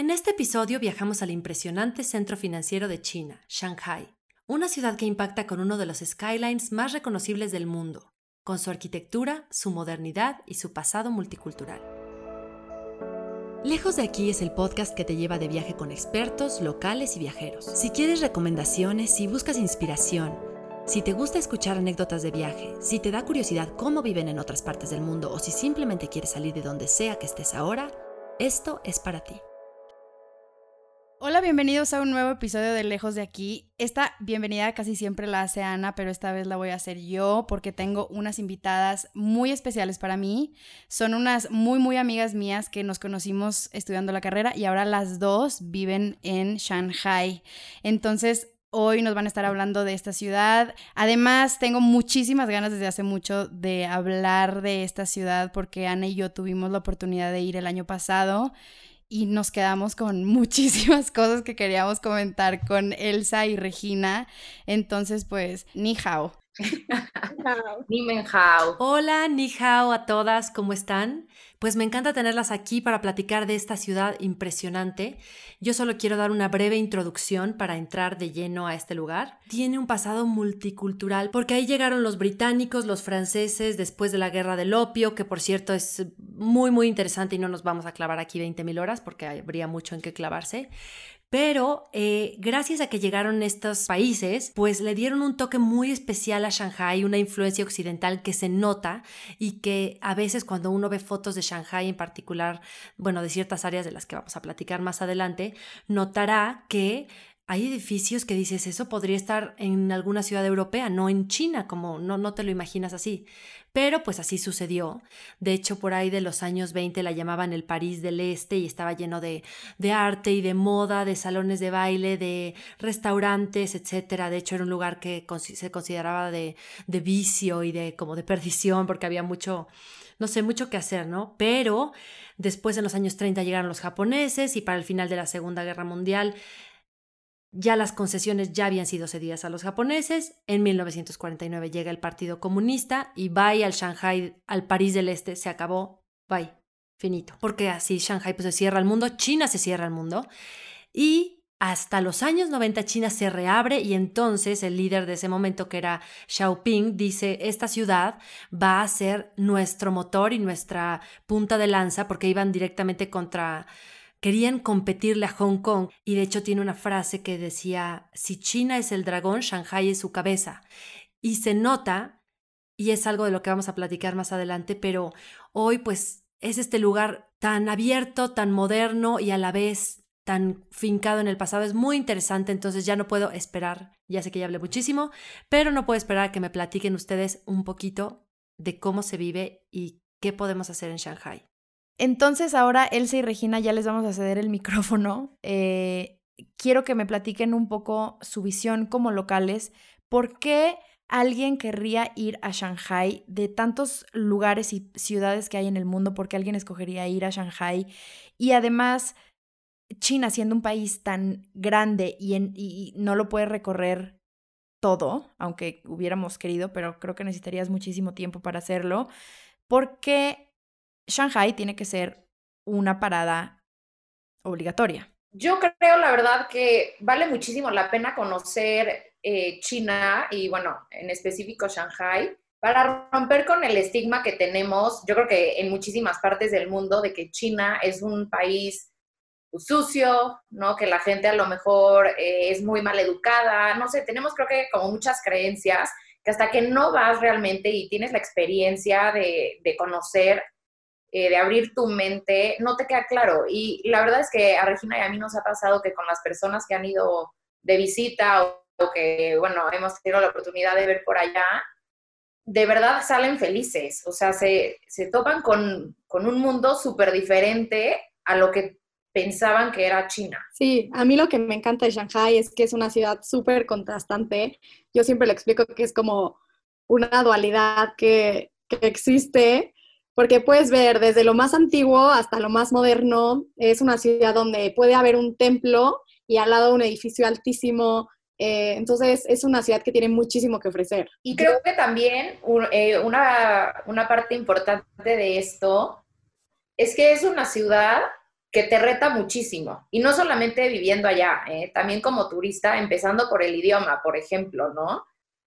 En este episodio viajamos al impresionante centro financiero de China, Shanghai, una ciudad que impacta con uno de los skylines más reconocibles del mundo, con su arquitectura, su modernidad y su pasado multicultural. Lejos de aquí es el podcast que te lleva de viaje con expertos, locales y viajeros. Si quieres recomendaciones, si buscas inspiración, si te gusta escuchar anécdotas de viaje, si te da curiosidad cómo viven en otras partes del mundo o si simplemente quieres salir de donde sea que estés ahora, esto es para ti. Hola, bienvenidos a un nuevo episodio de Lejos de aquí. Esta bienvenida casi siempre la hace Ana, pero esta vez la voy a hacer yo porque tengo unas invitadas muy especiales para mí. Son unas muy, muy amigas mías que nos conocimos estudiando la carrera y ahora las dos viven en Shanghai. Entonces, Hoy nos van a estar hablando de esta ciudad. Además, tengo muchísimas ganas desde hace mucho de hablar de esta ciudad porque Ana y yo tuvimos la oportunidad de ir el año pasado y nos quedamos con muchísimas cosas que queríamos comentar con Elsa y Regina. Entonces, pues, ni hao. Ni hao. Hola, ni hao a todas, ¿cómo están? Pues me encanta tenerlas aquí para platicar de esta ciudad impresionante. Yo solo quiero dar una breve introducción para entrar de lleno a este lugar. Tiene un pasado multicultural porque ahí llegaron los británicos, los franceses después de la guerra del opio, que por cierto es muy muy interesante y no nos vamos a clavar aquí 20.000 horas porque habría mucho en qué clavarse. Pero eh, gracias a que llegaron estos países, pues le dieron un toque muy especial a Shanghai, una influencia occidental que se nota y que a veces cuando uno ve fotos de Shanghai en particular, bueno, de ciertas áreas de las que vamos a platicar más adelante, notará que hay edificios que dices, eso podría estar en alguna ciudad europea, no en China, como no, no te lo imaginas así. Pero pues así sucedió. De hecho, por ahí de los años 20 la llamaban el París del Este y estaba lleno de, de arte y de moda, de salones de baile, de restaurantes, etc. De hecho, era un lugar que se consideraba de, de vicio y de como de perdición porque había mucho, no sé, mucho que hacer, ¿no? Pero después en los años 30 llegaron los japoneses y para el final de la Segunda Guerra Mundial ya las concesiones ya habían sido cedidas a los japoneses. En 1949 llega el Partido Comunista y bye al Shanghai, al París del Este, se acabó, bye, finito. Porque así Shanghai pues, se cierra al mundo, China se cierra al mundo. Y hasta los años 90 China se reabre y entonces el líder de ese momento, que era Xiaoping, dice, esta ciudad va a ser nuestro motor y nuestra punta de lanza porque iban directamente contra Querían competirle a Hong Kong y de hecho tiene una frase que decía, si China es el dragón, Shanghai es su cabeza. Y se nota, y es algo de lo que vamos a platicar más adelante, pero hoy pues es este lugar tan abierto, tan moderno y a la vez tan fincado en el pasado. Es muy interesante, entonces ya no puedo esperar, ya sé que ya hablé muchísimo, pero no puedo esperar a que me platiquen ustedes un poquito de cómo se vive y qué podemos hacer en Shanghai. Entonces ahora Elsa y Regina ya les vamos a ceder el micrófono. Eh, quiero que me platiquen un poco su visión como locales. ¿Por qué alguien querría ir a Shanghai de tantos lugares y ciudades que hay en el mundo? ¿Por qué alguien escogería ir a Shanghai? Y además, China siendo un país tan grande y, y no lo puede recorrer todo, aunque hubiéramos querido, pero creo que necesitarías muchísimo tiempo para hacerlo. ¿Por qué Shanghai tiene que ser una parada obligatoria. Yo creo, la verdad, que vale muchísimo la pena conocer eh, China y, bueno, en específico Shanghai, para romper con el estigma que tenemos, yo creo que en muchísimas partes del mundo, de que China es un país sucio, ¿no? Que la gente a lo mejor eh, es muy mal educada, no sé, tenemos creo que como muchas creencias que hasta que no vas realmente y tienes la experiencia de, de conocer eh, de abrir tu mente, no te queda claro. Y la verdad es que a Regina y a mí nos ha pasado que con las personas que han ido de visita o, que, bueno, hemos tenido la oportunidad de ver por allá, de verdad salen felices. O sea, se, se topan con, con un mundo súper diferente a lo que pensaban que era China. Sí, a mí lo que me encanta de Shanghai es que es una ciudad súper contrastante. Yo siempre le explico que es como una dualidad que, que existe porque puedes ver desde lo más antiguo hasta lo más moderno. Es una ciudad donde puede haber un templo y al lado un edificio altísimo. Eh, entonces es una ciudad que tiene muchísimo que ofrecer. Y creo que también eh, una, una parte importante de esto es que es una ciudad que te reta muchísimo. Y no solamente viviendo allá, ¿eh? también como turista, empezando por el idioma, por ejemplo, ¿no?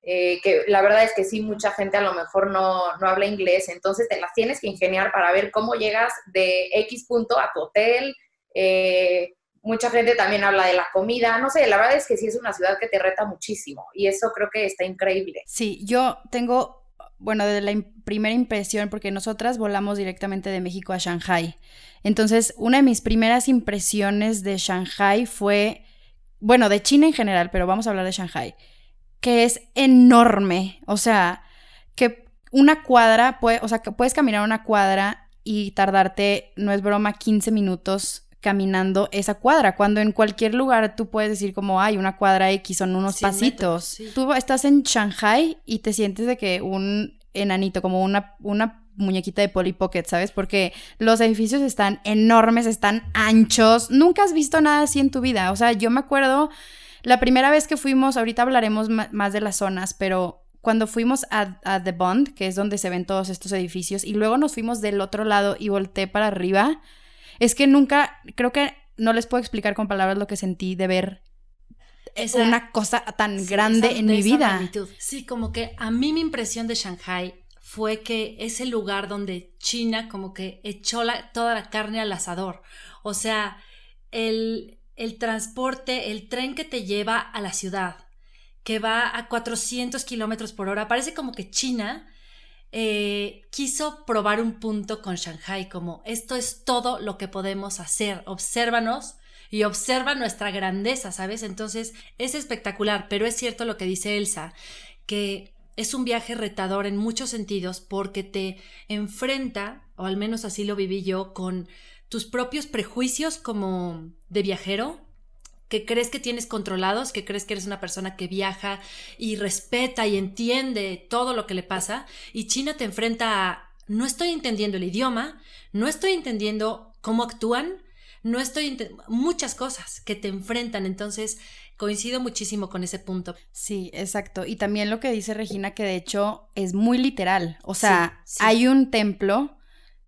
Eh, que la verdad es que sí, mucha gente a lo mejor no, no, habla inglés, entonces te las tienes que ingeniar para ver cómo llegas de X punto a tu hotel. Eh, mucha gente también habla de la comida, no sé, la verdad es que sí es una ciudad que te reta muchísimo y eso creo que está increíble. Sí, yo tengo, bueno, de la primera impresión, porque nosotras volamos directamente de México a Shanghai. Entonces, una de mis primeras impresiones de Shanghai fue, bueno, de China en general, pero vamos a hablar de Shanghai que es enorme. O sea, que una cuadra, puede, o sea, que puedes caminar una cuadra y tardarte, no es broma, 15 minutos caminando esa cuadra, cuando en cualquier lugar tú puedes decir como, hay una cuadra X, son unos pasitos. Tú estás en Shanghai y te sientes de que un enanito, como una, una muñequita de Polly Pocket, ¿sabes? Porque los edificios están enormes, están anchos. Nunca has visto nada así en tu vida. O sea, yo me acuerdo la primera vez que fuimos, ahorita hablaremos más de las zonas, pero cuando fuimos a, The Bond, que es donde se ven todos estos edificios, y luego nos fuimos del otro lado y volteé para arriba, es que nunca, creo que no les puedo explicar con palabras lo que sentí de ver una cosa tan grande en mi vida. Sí, como que a mí mi impresión de Shanghai fue que es el lugar donde China como que echó toda la carne al asador. O sea, el, el transporte, el tren que te lleva a la ciudad, que va a 400 kilómetros por hora. Parece como que China eh, quiso probar un punto con Shanghai, como esto es todo lo que podemos hacer, obsérvanos y observa nuestra grandeza, ¿sabes? Entonces es espectacular, pero es cierto lo que dice Elsa, que es un viaje retador en muchos sentidos porque te enfrenta, o al menos así lo viví yo, con tus propios prejuicios como de viajero, que crees que tienes controlados, que crees que eres una persona que viaja y respeta y entiende todo lo que le pasa, y China te enfrenta a no estoy entendiendo el idioma, no estoy entendiendo cómo actúan, no estoy muchas cosas que te enfrentan, entonces coincido muchísimo con ese punto. Sí, exacto. Y también lo que dice Regina, que de hecho es muy literal. O sea, hay un templo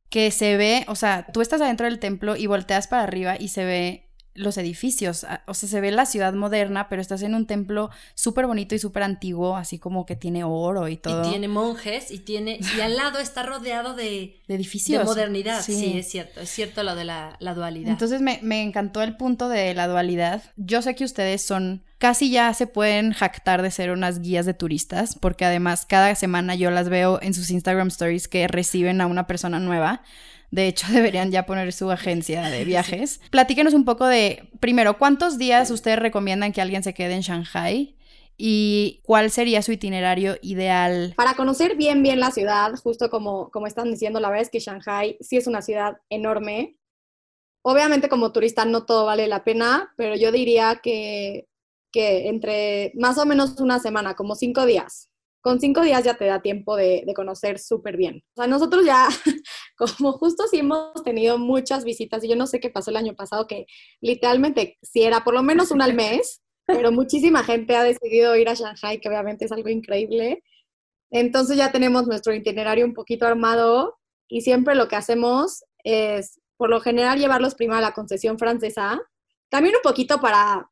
que se ve, o sea, tú estás adentro del templo y volteas para arriba y se ve los edificios, ah, o sea, se ve la ciudad moderna, pero estás en un templo súper bonito y súper antiguo, así como que tiene oro y todo. Y tiene monjes y tiene, y al lado está rodeado de, de edificios. De modernidad, sí. es cierto, es cierto lo de la, la dualidad. Entonces me, me encantó el punto de la dualidad. Yo sé que ustedes son casi ya se pueden jactar de ser unas guías de turistas, porque además cada semana yo las veo en sus Instagram stories que reciben a una persona nueva. De hecho, deberían ya poner su agencia de viajes. Platíquenos un poco de, primero, ¿cuántos días ustedes recomiendan que alguien se quede en Shanghai? ¿Y cuál sería su itinerario ideal? Para conocer bien, bien la ciudad, justo como, como están diciendo, la verdad es que Shanghai sí es una ciudad enorme. Obviamente como turista no todo vale la pena, pero yo diría que que entre más o menos una semana, como cinco días. Con cinco días ya te da tiempo de, conocer súper bien. O sea, nosotros ya, como justo sí hemos tenido muchas visitas, y yo no sé qué pasó el año pasado, que literalmente si era por lo menos una al mes, pero muchísima gente ha decidido ir a Shanghai, que obviamente es algo increíble. Entonces ya tenemos nuestro itinerario un poquito armado y siempre lo que hacemos es, por lo general, llevarlos primero a la concesión francesa, también un poquito para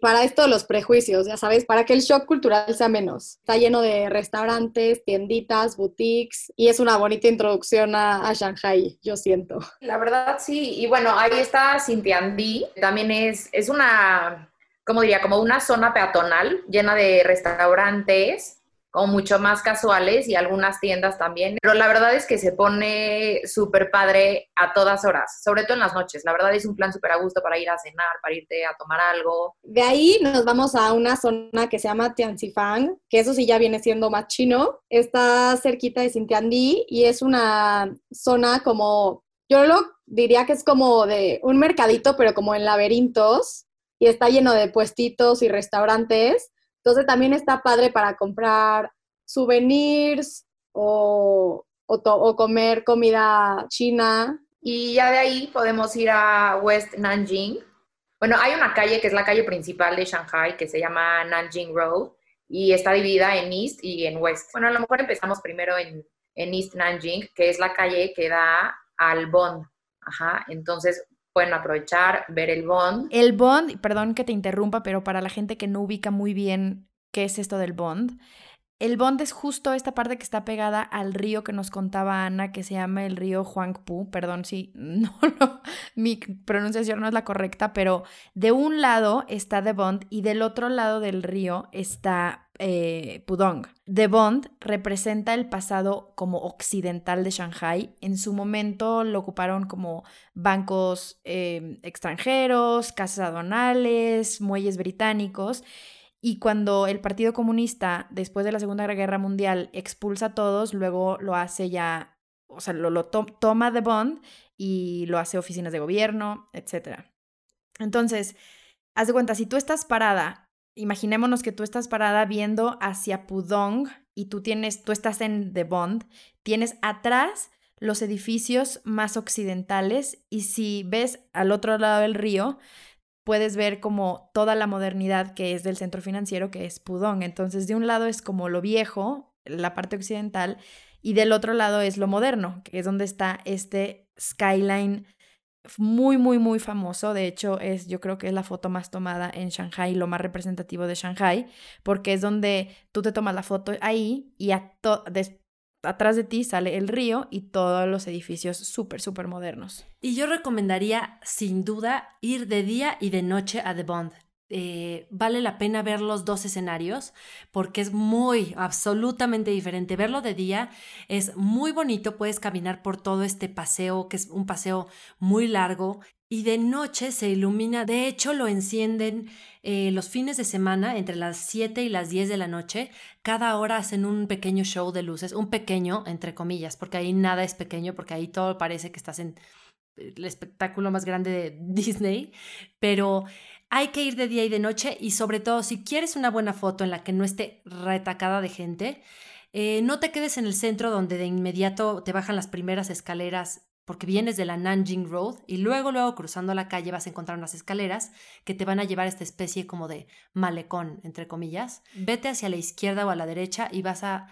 para esto los prejuicios, ya sabes, para que el shock cultural sea menos. Está lleno de restaurantes, tienditas, boutiques y es una bonita introducción a, Shanghai, yo siento. La verdad sí, y bueno, ahí está Xintiandi, también es, es una, ¿cómo diría? Como una zona peatonal llena de restaurantes como mucho más casuales y algunas tiendas también. Pero la verdad es que se pone súper padre a todas horas, sobre todo en las noches. La verdad es un plan súper a gusto para ir a cenar, para irte a tomar algo. De ahí nos vamos a una zona que se llama Tianzifang, que eso sí ya viene siendo más chino. Está cerquita de Xintiandi y es una zona como, yo lo diría que es como de un mercadito, pero como en laberintos y está lleno de puestitos y restaurantes entonces también está padre para comprar souvenirs o, o, comer comida china. Y ya de ahí podemos ir a West Nanjing. Bueno, hay una calle que es la calle principal de Shanghai que se llama Nanjing Road y está dividida en East y en West. Bueno, a lo mejor empezamos primero en, en East Nanjing, que es la calle que da al Bond. Ajá, entonces pueden aprovechar, ver el bond. El bond, perdón que te interrumpa, pero para la gente que no ubica muy bien qué es esto del bond, el bond es justo esta parte que está pegada al río que nos contaba Ana, que se llama el río Huangpu. Perdón si no, mi pronunciación no es la correcta, pero de un lado está The Bond y del otro lado del río está eh, Pudong. The Bond representa el pasado como occidental de Shanghai. En su momento lo ocuparon como bancos eh, extranjeros, casas aduanales, muelles británicos. Y cuando el Partido Comunista, después de la Segunda Guerra Mundial, expulsa a todos, luego lo hace ya, o sea, lo, toma de Bond y lo hace oficinas de gobierno, etc. Entonces, haz de cuenta, si tú estás parada, imaginémonos que tú estás parada viendo hacia Pudong y tú tienes, tú estás en The Bond, tienes atrás los edificios más occidentales y si ves al otro lado del río, puedes ver como toda la modernidad que es del centro financiero, que es Pudong. Entonces, de un lado es como lo viejo, la parte occidental, y del otro lado es lo moderno, que es donde está este skyline muy, muy, muy famoso. De hecho, es, yo creo que es la foto más tomada en Shanghai, lo más representativo de Shanghai, porque es donde tú te tomas la foto ahí y a atrás de ti sale el río y todos los edificios súper, súper modernos. Y yo recomendaría sin duda ir de día y de noche a The Bond. Eh, vale la pena ver los dos escenarios porque es muy, absolutamente diferente. Verlo de día es muy bonito, puedes caminar por todo este paseo, que es un paseo muy largo, y de noche se ilumina, de hecho lo encienden eh, los fines de semana entre las 7 y las 10 de la noche, cada hora hacen un pequeño show de luces, un pequeño entre comillas, porque ahí nada es pequeño, porque ahí todo parece que estás en el espectáculo más grande de Disney, pero hay que ir de día y de noche y sobre todo si quieres una buena foto en la que no esté retacada de gente, eh, no te quedes en el centro donde de inmediato te bajan las primeras escaleras porque vienes de la Nanjing Road y luego, luego cruzando la calle vas a encontrar unas escaleras que te van a llevar a esta especie como de malecón, entre comillas. Vete hacia la izquierda o a la derecha y vas a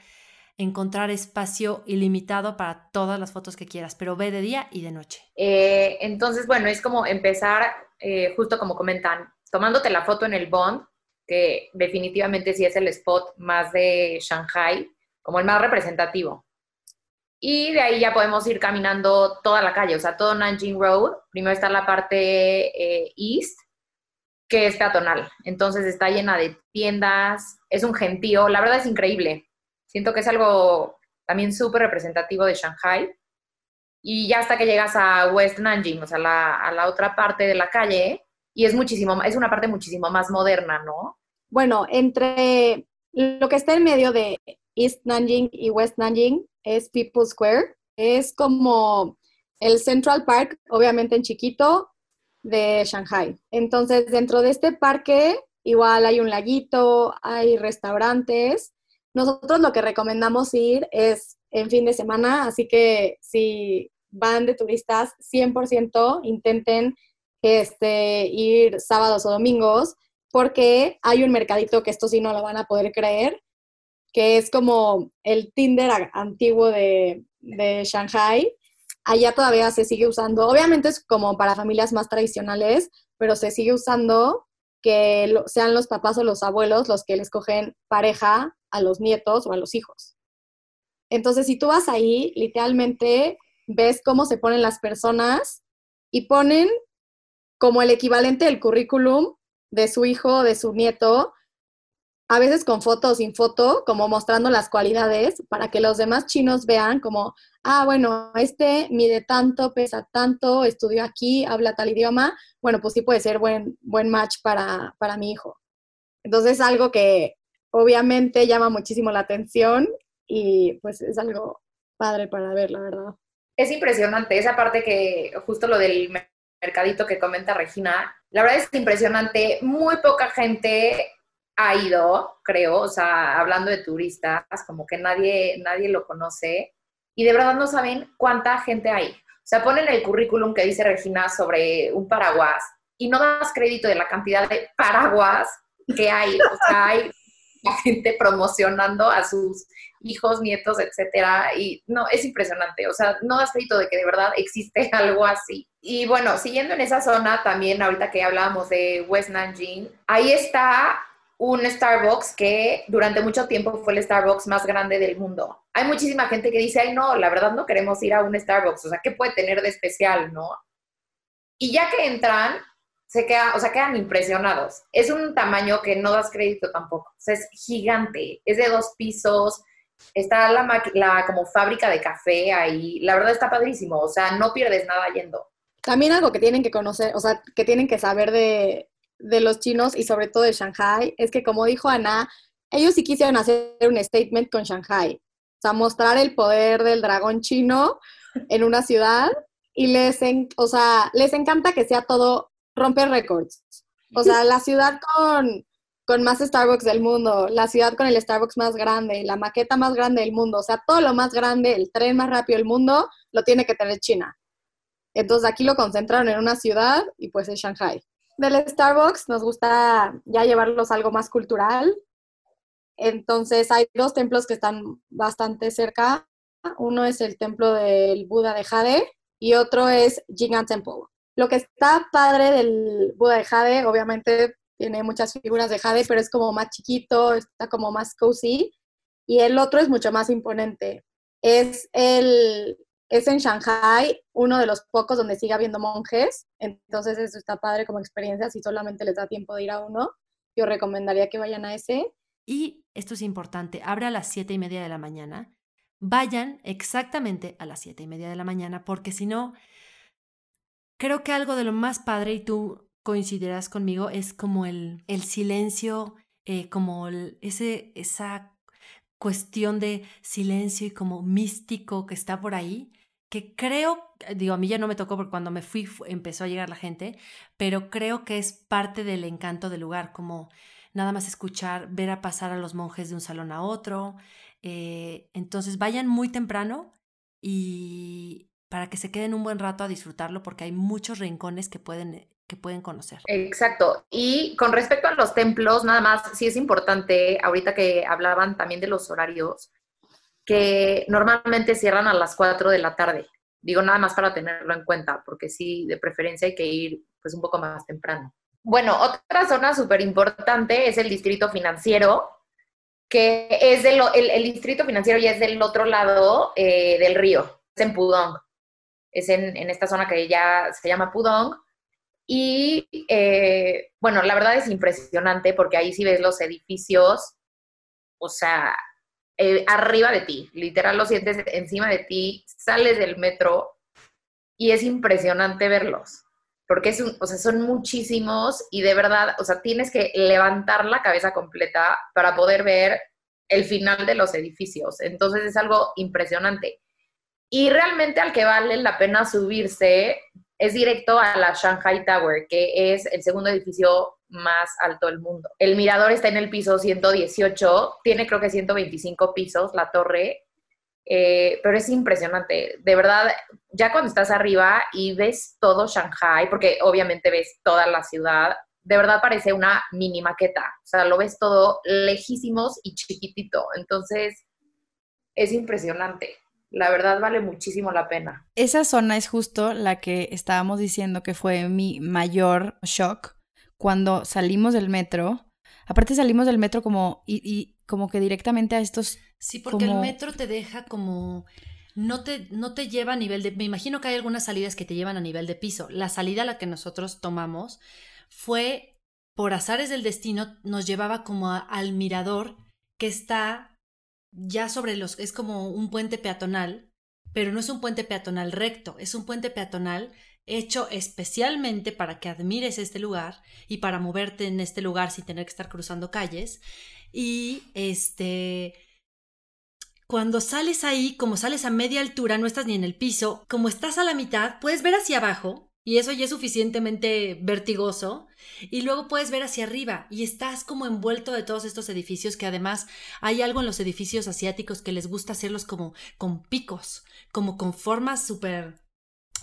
encontrar espacio ilimitado para todas las fotos que quieras, pero ve de día y de noche. Eh, entonces, bueno, es como empezar, eh, justo como comentan, tomándote la foto en el Bond, que definitivamente sí es el spot más de Shanghai, como el más representativo. Y de ahí ya podemos ir caminando toda la calle, o sea, todo Nanjing Road. Primero está la parte eh, east, que es peatonal. Entonces está llena de tiendas, es un gentío, la verdad es increíble. Siento que es algo también súper representativo de Shanghai. Y ya hasta que llegas a West Nanjing, o sea, a la otra parte de la calle, y es muchísimo, es una parte muchísimo más moderna, ¿no? Bueno, entre lo que está en medio de East Nanjing y West Nanjing es People Square. Es como el Central Park, obviamente en chiquito, de Shanghai. Entonces, dentro de este parque, igual hay un laguito, hay restaurantes. Nosotros lo que recomendamos ir es en fin de semana, así que si van de turistas, 100% intenten este, ir sábados o domingos, porque hay un mercadito que esto sí no lo van a poder creer, que es como el Tinder antiguo de, de Shanghai. Allá todavía se sigue usando, obviamente es como para familias más tradicionales, pero se sigue usando que sean los papás o los abuelos los que les cogen pareja a los nietos o a los hijos. Entonces, si tú vas ahí, literalmente ves cómo se ponen las personas y ponen como el equivalente del currículum de su hijo de su nieto a veces con foto o sin foto, como mostrando las cualidades para que los demás chinos vean como, ah, bueno, este mide tanto, pesa tanto, estudió aquí, habla tal idioma, bueno, pues sí puede ser buen, buen match para, para mi hijo. Entonces es algo que obviamente llama muchísimo la atención y pues es algo padre para ver, la verdad. Es impresionante esa parte que justo lo del mercadito que comenta Regina, la verdad es impresionante, muy poca gente ha ido, creo, o sea, hablando de turistas, como que nadie, nadie lo conoce y de verdad no saben cuánta gente hay. O sea, ponen el currículum que dice Regina sobre un paraguas y no das crédito de la cantidad de paraguas que hay. O sea, hay gente promocionando a sus hijos, nietos, etcétera. Y no, es impresionante. O sea, no das crédito de que de verdad existe algo así. Y bueno, siguiendo en esa zona, también ahorita que hablábamos de West Nanjing, ahí está un Starbucks que durante mucho tiempo fue el Starbucks más grande del mundo. Hay muchísima gente que dice, ay, no, la verdad no queremos ir a un Starbucks, o sea, ¿qué puede tener de especial, no? Y ya que entran, se queda, o sea, quedan impresionados. Es un tamaño que no das crédito tampoco. O sea, es gigante, es de dos pisos, está la, la como fábrica de café ahí, la verdad está padrísimo, o sea, no pierdes nada yendo. También algo que tienen que conocer, o sea, que tienen que saber de, de los chinos y sobre todo de Shanghai es que, como dijo Ana, ellos sí quisieron hacer un statement con Shanghai, o sea, mostrar el poder del dragón chino en una ciudad y les, o sea, les encanta que sea todo romper récords. O sea, la ciudad con, con más Starbucks del mundo, la ciudad con el Starbucks más grande, la maqueta más grande del mundo, o sea, todo lo más grande, el tren más rápido del mundo, lo tiene que tener China. Entonces aquí lo concentraron en una ciudad y pues es Shanghai del Starbucks nos gusta ya llevarlos algo más cultural. Entonces hay dos templos que están bastante cerca. Uno es el templo del Buda de Jade y otro es Jingan Temple. Lo que está padre del Buda de Jade, obviamente tiene muchas figuras de Jade, pero es como más chiquito, está como más cozy. Y el otro es mucho más imponente. Es el, es en Shanghai, uno de los pocos donde sigue habiendo monjes, entonces eso está padre como experiencia, si solamente les da tiempo de ir a uno, yo recomendaría que vayan a ese. Y esto es importante, abre a las siete y media de la mañana, vayan exactamente a las siete y media de la mañana, porque si no, creo que algo de lo más padre, y tú coincidirás conmigo, es como el, el silencio, eh, como ese, esa cuestión de silencio y como místico que está por ahí, que creo, digo, a mí ya no me tocó porque cuando me fui empezó a llegar la gente, pero creo que es parte del encanto del lugar, como nada más escuchar, ver a pasar a los monjes de un salón a otro. Eh, entonces vayan muy temprano y para que se queden un buen rato a disfrutarlo porque hay muchos rincones que pueden que pueden conocer. Exacto. Y con respecto a los templos, nada más, sí es importante, ahorita que hablaban también de los horarios, que normalmente cierran a las 4 de la tarde. Digo nada más para tenerlo en cuenta, porque sí, de preferencia hay que ir pues un poco más temprano. Bueno, otra zona súper importante es el distrito financiero, que es del, el, distrito financiero ya es del otro lado eh, del río, es en Pudong. Es en, en, esta zona que ya se llama Pudong. Y eh, bueno, la verdad es impresionante porque ahí sí ves los edificios, o sea, eh, arriba de ti, literal lo sientes encima de ti, sales del metro y es impresionante verlos, porque es son muchísimos y de verdad, o sea, tienes que levantar la cabeza completa para poder ver el final de los edificios. Entonces es algo impresionante. Y realmente al que vale la pena subirse es directo a la Shanghai Tower, que es el segundo edificio más alto del mundo. El mirador está en el piso 118, tiene creo que 125 pisos la torre, eh, pero es impresionante. De verdad, ya cuando estás arriba y ves todo Shanghai, porque obviamente ves toda la ciudad, de verdad parece una mini maqueta. O sea, lo ves todo lejísimos y chiquitito. Entonces, es impresionante la verdad vale muchísimo la pena. Esa zona es justo la que estábamos diciendo que fue mi mayor shock cuando salimos del metro. Aparte salimos del metro como y, como que directamente a estos Sí, porque el metro te deja como no te, no te lleva a nivel de... Me imagino que hay algunas salidas que te llevan a nivel de piso. La salida a la que nosotros tomamos fue, por azares del destino, nos llevaba como al mirador que está ya sobre los, es como un puente peatonal, pero no es un puente peatonal recto, es un puente peatonal hecho especialmente para que admires este lugar y para moverte en este lugar sin tener que estar cruzando calles. Y este, cuando sales ahí, como sales a media altura, no estás ni en el piso, como estás a la mitad, puedes ver hacia abajo y eso ya es suficientemente vertigoso. Y luego puedes ver hacia arriba y estás como envuelto de todos estos edificios que además hay algo en los edificios asiáticos que les gusta hacerlos como con picos, como con formas súper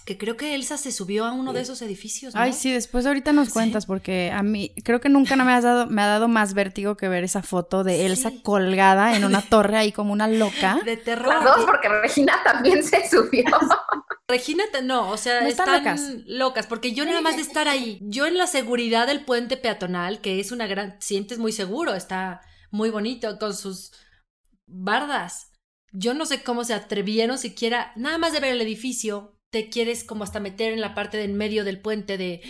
que creo que Elsa se subió a uno de esos edificios. ¿no? Ay, sí, después ahorita nos Sí. cuentas, porque a mí creo que nunca no me, has dado, me ha dado más vértigo que ver esa foto de Elsa Sí. colgada en una torre ahí como una loca. De terror. Las dos, porque Regina también se subió. Regina, no, o sea, No están, están locas. locas. porque yo nada más de estar ahí, yo en la seguridad del puente peatonal, que es una gran, sientes muy seguro, está muy bonito con sus bardas. Yo no sé cómo se atrevieron siquiera, nada más de ver el edificio, te quieres como hasta meter en la parte del medio del puente de,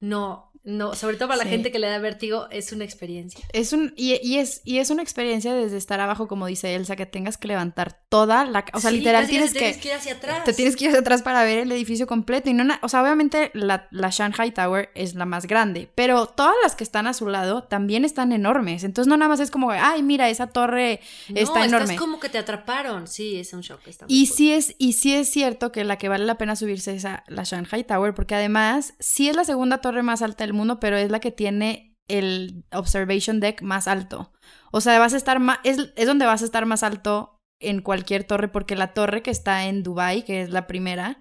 no, no, sobre todo para la gente que le da vértigo, es una experiencia. Es un, y, y es, y es una experiencia desde estar abajo, como dice Elsa, que tengas que levantar toda la... O sea, Sí, literal tienes que... tienes que ir hacia atrás. Te tienes que ir hacia atrás para ver el edificio completo. Y no o sea, obviamente la, la Shanghai Tower es la más grande, pero todas las que están a su lado también están enormes. Entonces no nada más es como, ay, mira, esa torre No, está enorme. Estás como que te atraparon. Sí, es un shock. está Y cool. sí es, y sí es cierto que la que vale la pena subirse es a la Shanghai Tower, porque además sí es la segunda torre más alta del mundo, pero es la que tiene el observation deck más alto. O sea, vas a estar más, es, es donde vas a estar más alto en cualquier torre, porque la torre que está en Dubai, que es la primera,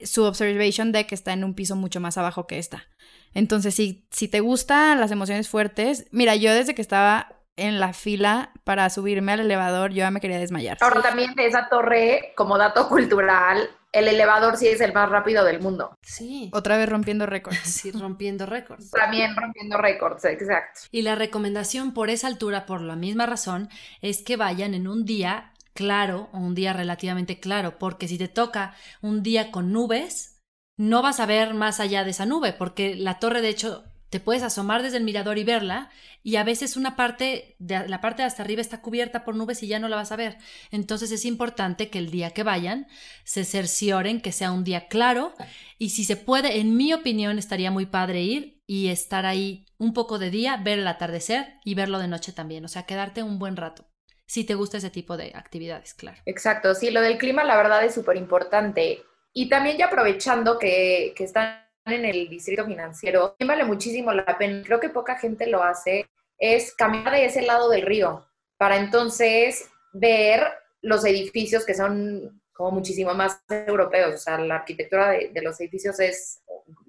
su observation deck está en un piso mucho más abajo que esta. Entonces, si, si te gustan las emociones fuertes, mira, yo desde que estaba en la fila para subirme al elevador, yo ya me quería desmayar. Ahora también de esa torre, como dato cultural, el elevador sí es el más rápido del mundo. Sí. Otra vez rompiendo récords. Sí, rompiendo récords. También rompiendo récords, exacto. Y la recomendación por esa altura, por la misma razón, es que vayan en un día claro o un día relativamente claro, porque si te toca un día con nubes, no vas a ver más allá de esa nube, porque la torre, de hecho, te puedes asomar desde el mirador y verla, y a veces una parte de la parte de hasta arriba está cubierta por nubes y ya no la vas a ver. Entonces es importante que el día que vayan se cercioren que sea un día claro y si se puede, en mi opinión, estaría muy padre ir y estar ahí un poco de día, ver el atardecer y verlo de noche también, o sea, quedarte un buen rato. Si te gusta ese tipo de actividades, claro. Exacto, sí, lo del clima la verdad es súper importante. Y también ya aprovechando que, que están en el distrito financiero, vale muchísimo la pena, creo que poca gente lo hace, es caminar de ese lado del río para entonces ver los edificios que son como muchísimo más europeos, o sea, la arquitectura de, de los edificios es,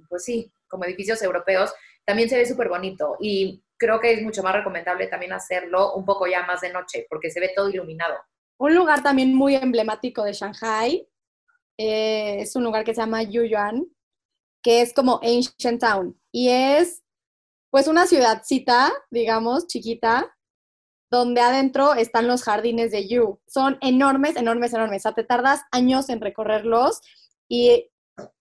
pues sí, como edificios europeos, también se ve súper bonito y creo que es mucho más recomendable también hacerlo un poco ya más de noche, porque se ve todo iluminado. Un lugar también muy emblemático de Shanghai eh, es un lugar que se llama Yuyuan, que es como Ancient Town. Y es pues una ciudadcita, digamos, chiquita, donde adentro están los jardines de Yu. Son enormes, enormes, enormes. O sea, te tardas años en recorrerlos y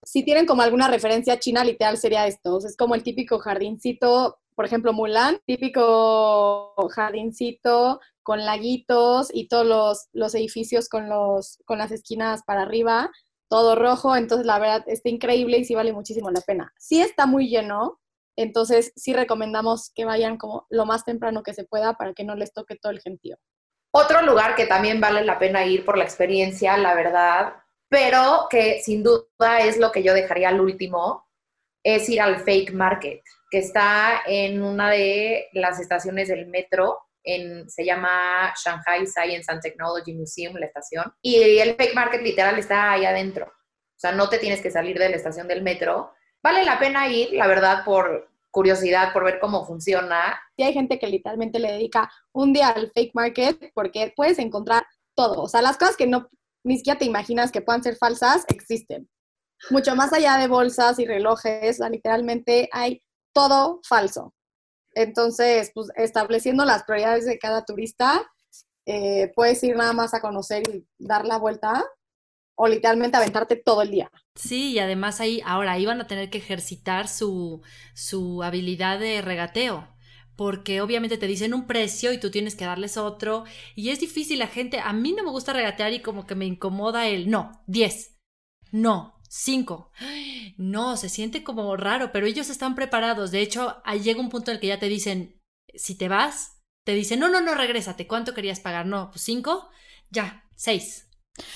si tienen como alguna referencia china, literal sería esto. Es como el típico jardincito, por ejemplo, Mulan, típico jardincito con laguitos y todos los, los edificios con, los, con las esquinas para arriba, todo rojo. Entonces, la verdad, está increíble y sí vale muchísimo la pena. Sí está muy lleno, entonces sí recomendamos que vayan como lo más temprano que se pueda para que no les toque todo el gentío. Otro lugar que también vale la pena ir por la experiencia, la verdad, pero que sin duda es lo que yo dejaría al último, es ir al Fake Market, que está en una de las estaciones del metro, en, se llama Shanghai Science and Technology Museum, la estación, y el Fake Market literal está ahí adentro. O sea, no te tienes que salir de la estación del metro. Vale la pena ir, la verdad, por curiosidad, por ver cómo funciona. Sí hay gente que literalmente le dedica un día al fake market porque puedes encontrar todo. O sea, las cosas que no ni siquiera te imaginas que puedan ser falsas existen. Mucho más allá de bolsas y relojes, literalmente hay todo falso. Entonces, pues estableciendo las prioridades de cada turista, eh, puedes ir nada más a conocer y dar la vuelta o literalmente aventarte todo el día. Sí, y además ahí, ahora iban a tener que ejercitar su, su habilidad de regateo, porque obviamente te dicen un precio y tú tienes que darles otro, y es difícil la gente, a mí no me gusta regatear y como que me incomoda el no, 10, no, 5, no, se siente como raro, pero ellos están preparados, de hecho, ahí llega un punto en el que ya te dicen, si te vas, te dicen, no, no, no, regrésate, ¿cuánto querías pagar? No, pues 5, ya, 6.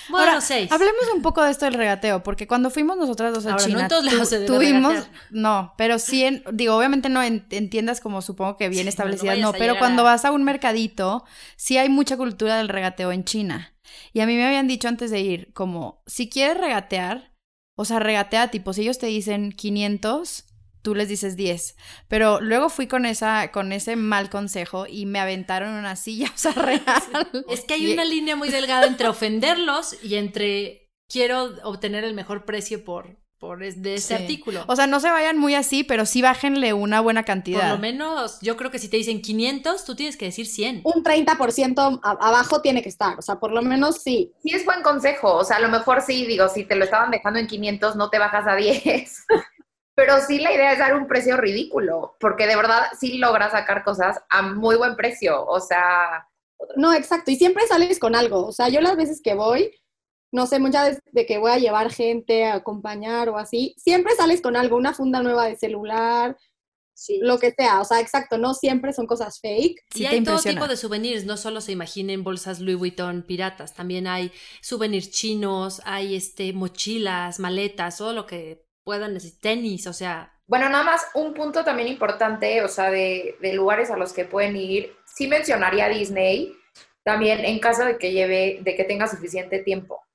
Bueno, Ahora, seis. Hablemos un poco de esto del regateo, porque cuando fuimos nosotras dos a Ahora, no China, en tu- debe tuvimos, regatear. no, pero sí, en, digo, obviamente no en, en tiendas como supongo que bien Sí, no, no establecidas, no, pero cuando a- vas a un mercadito, sí hay mucha cultura del regateo en China. Y a mí me habían dicho antes de ir, como, si quieres regatear, o sea, regatea, tipo, si ellos te dicen 500, tú les dices 10. Pero luego fui con, esa, con ese mal consejo y me aventaron una silla, o sea, real. Es que hay una línea muy delgada entre ofenderlos y entre quiero obtener el mejor precio por, por de ese artículo. O sea, no se vayan muy así, pero sí bájenle una buena cantidad. Por lo menos, yo creo que si te dicen 500, tú tienes que decir 100. Un 30% abajo tiene que estar, o sea, por lo menos sí. Sí es buen consejo, o sea, a lo mejor sí, digo, si te lo estaban dejando en 500, no te bajas a 10. Pero sí la idea es dar un precio ridículo, porque de verdad sí logras sacar cosas a muy buen precio, o sea... No, exacto, y siempre sales con algo, o sea, yo las veces que voy, no sé, muchas veces de que voy a llevar gente a acompañar o así, siempre sales con algo, una funda nueva de celular, Sí. lo que sea, o sea, exacto, no siempre son cosas fake. Sí, y hay todo tipo de souvenirs, no solo se imaginen bolsas Louis Vuitton piratas, también hay souvenirs chinos, hay este mochilas, maletas, todo lo que puedan decir, tenis, o sea. Bueno, nada más un punto también importante, o sea, de, de lugares a los que pueden ir, sí mencionaría Disney, también en caso de que lleve, de que tenga suficiente tiempo.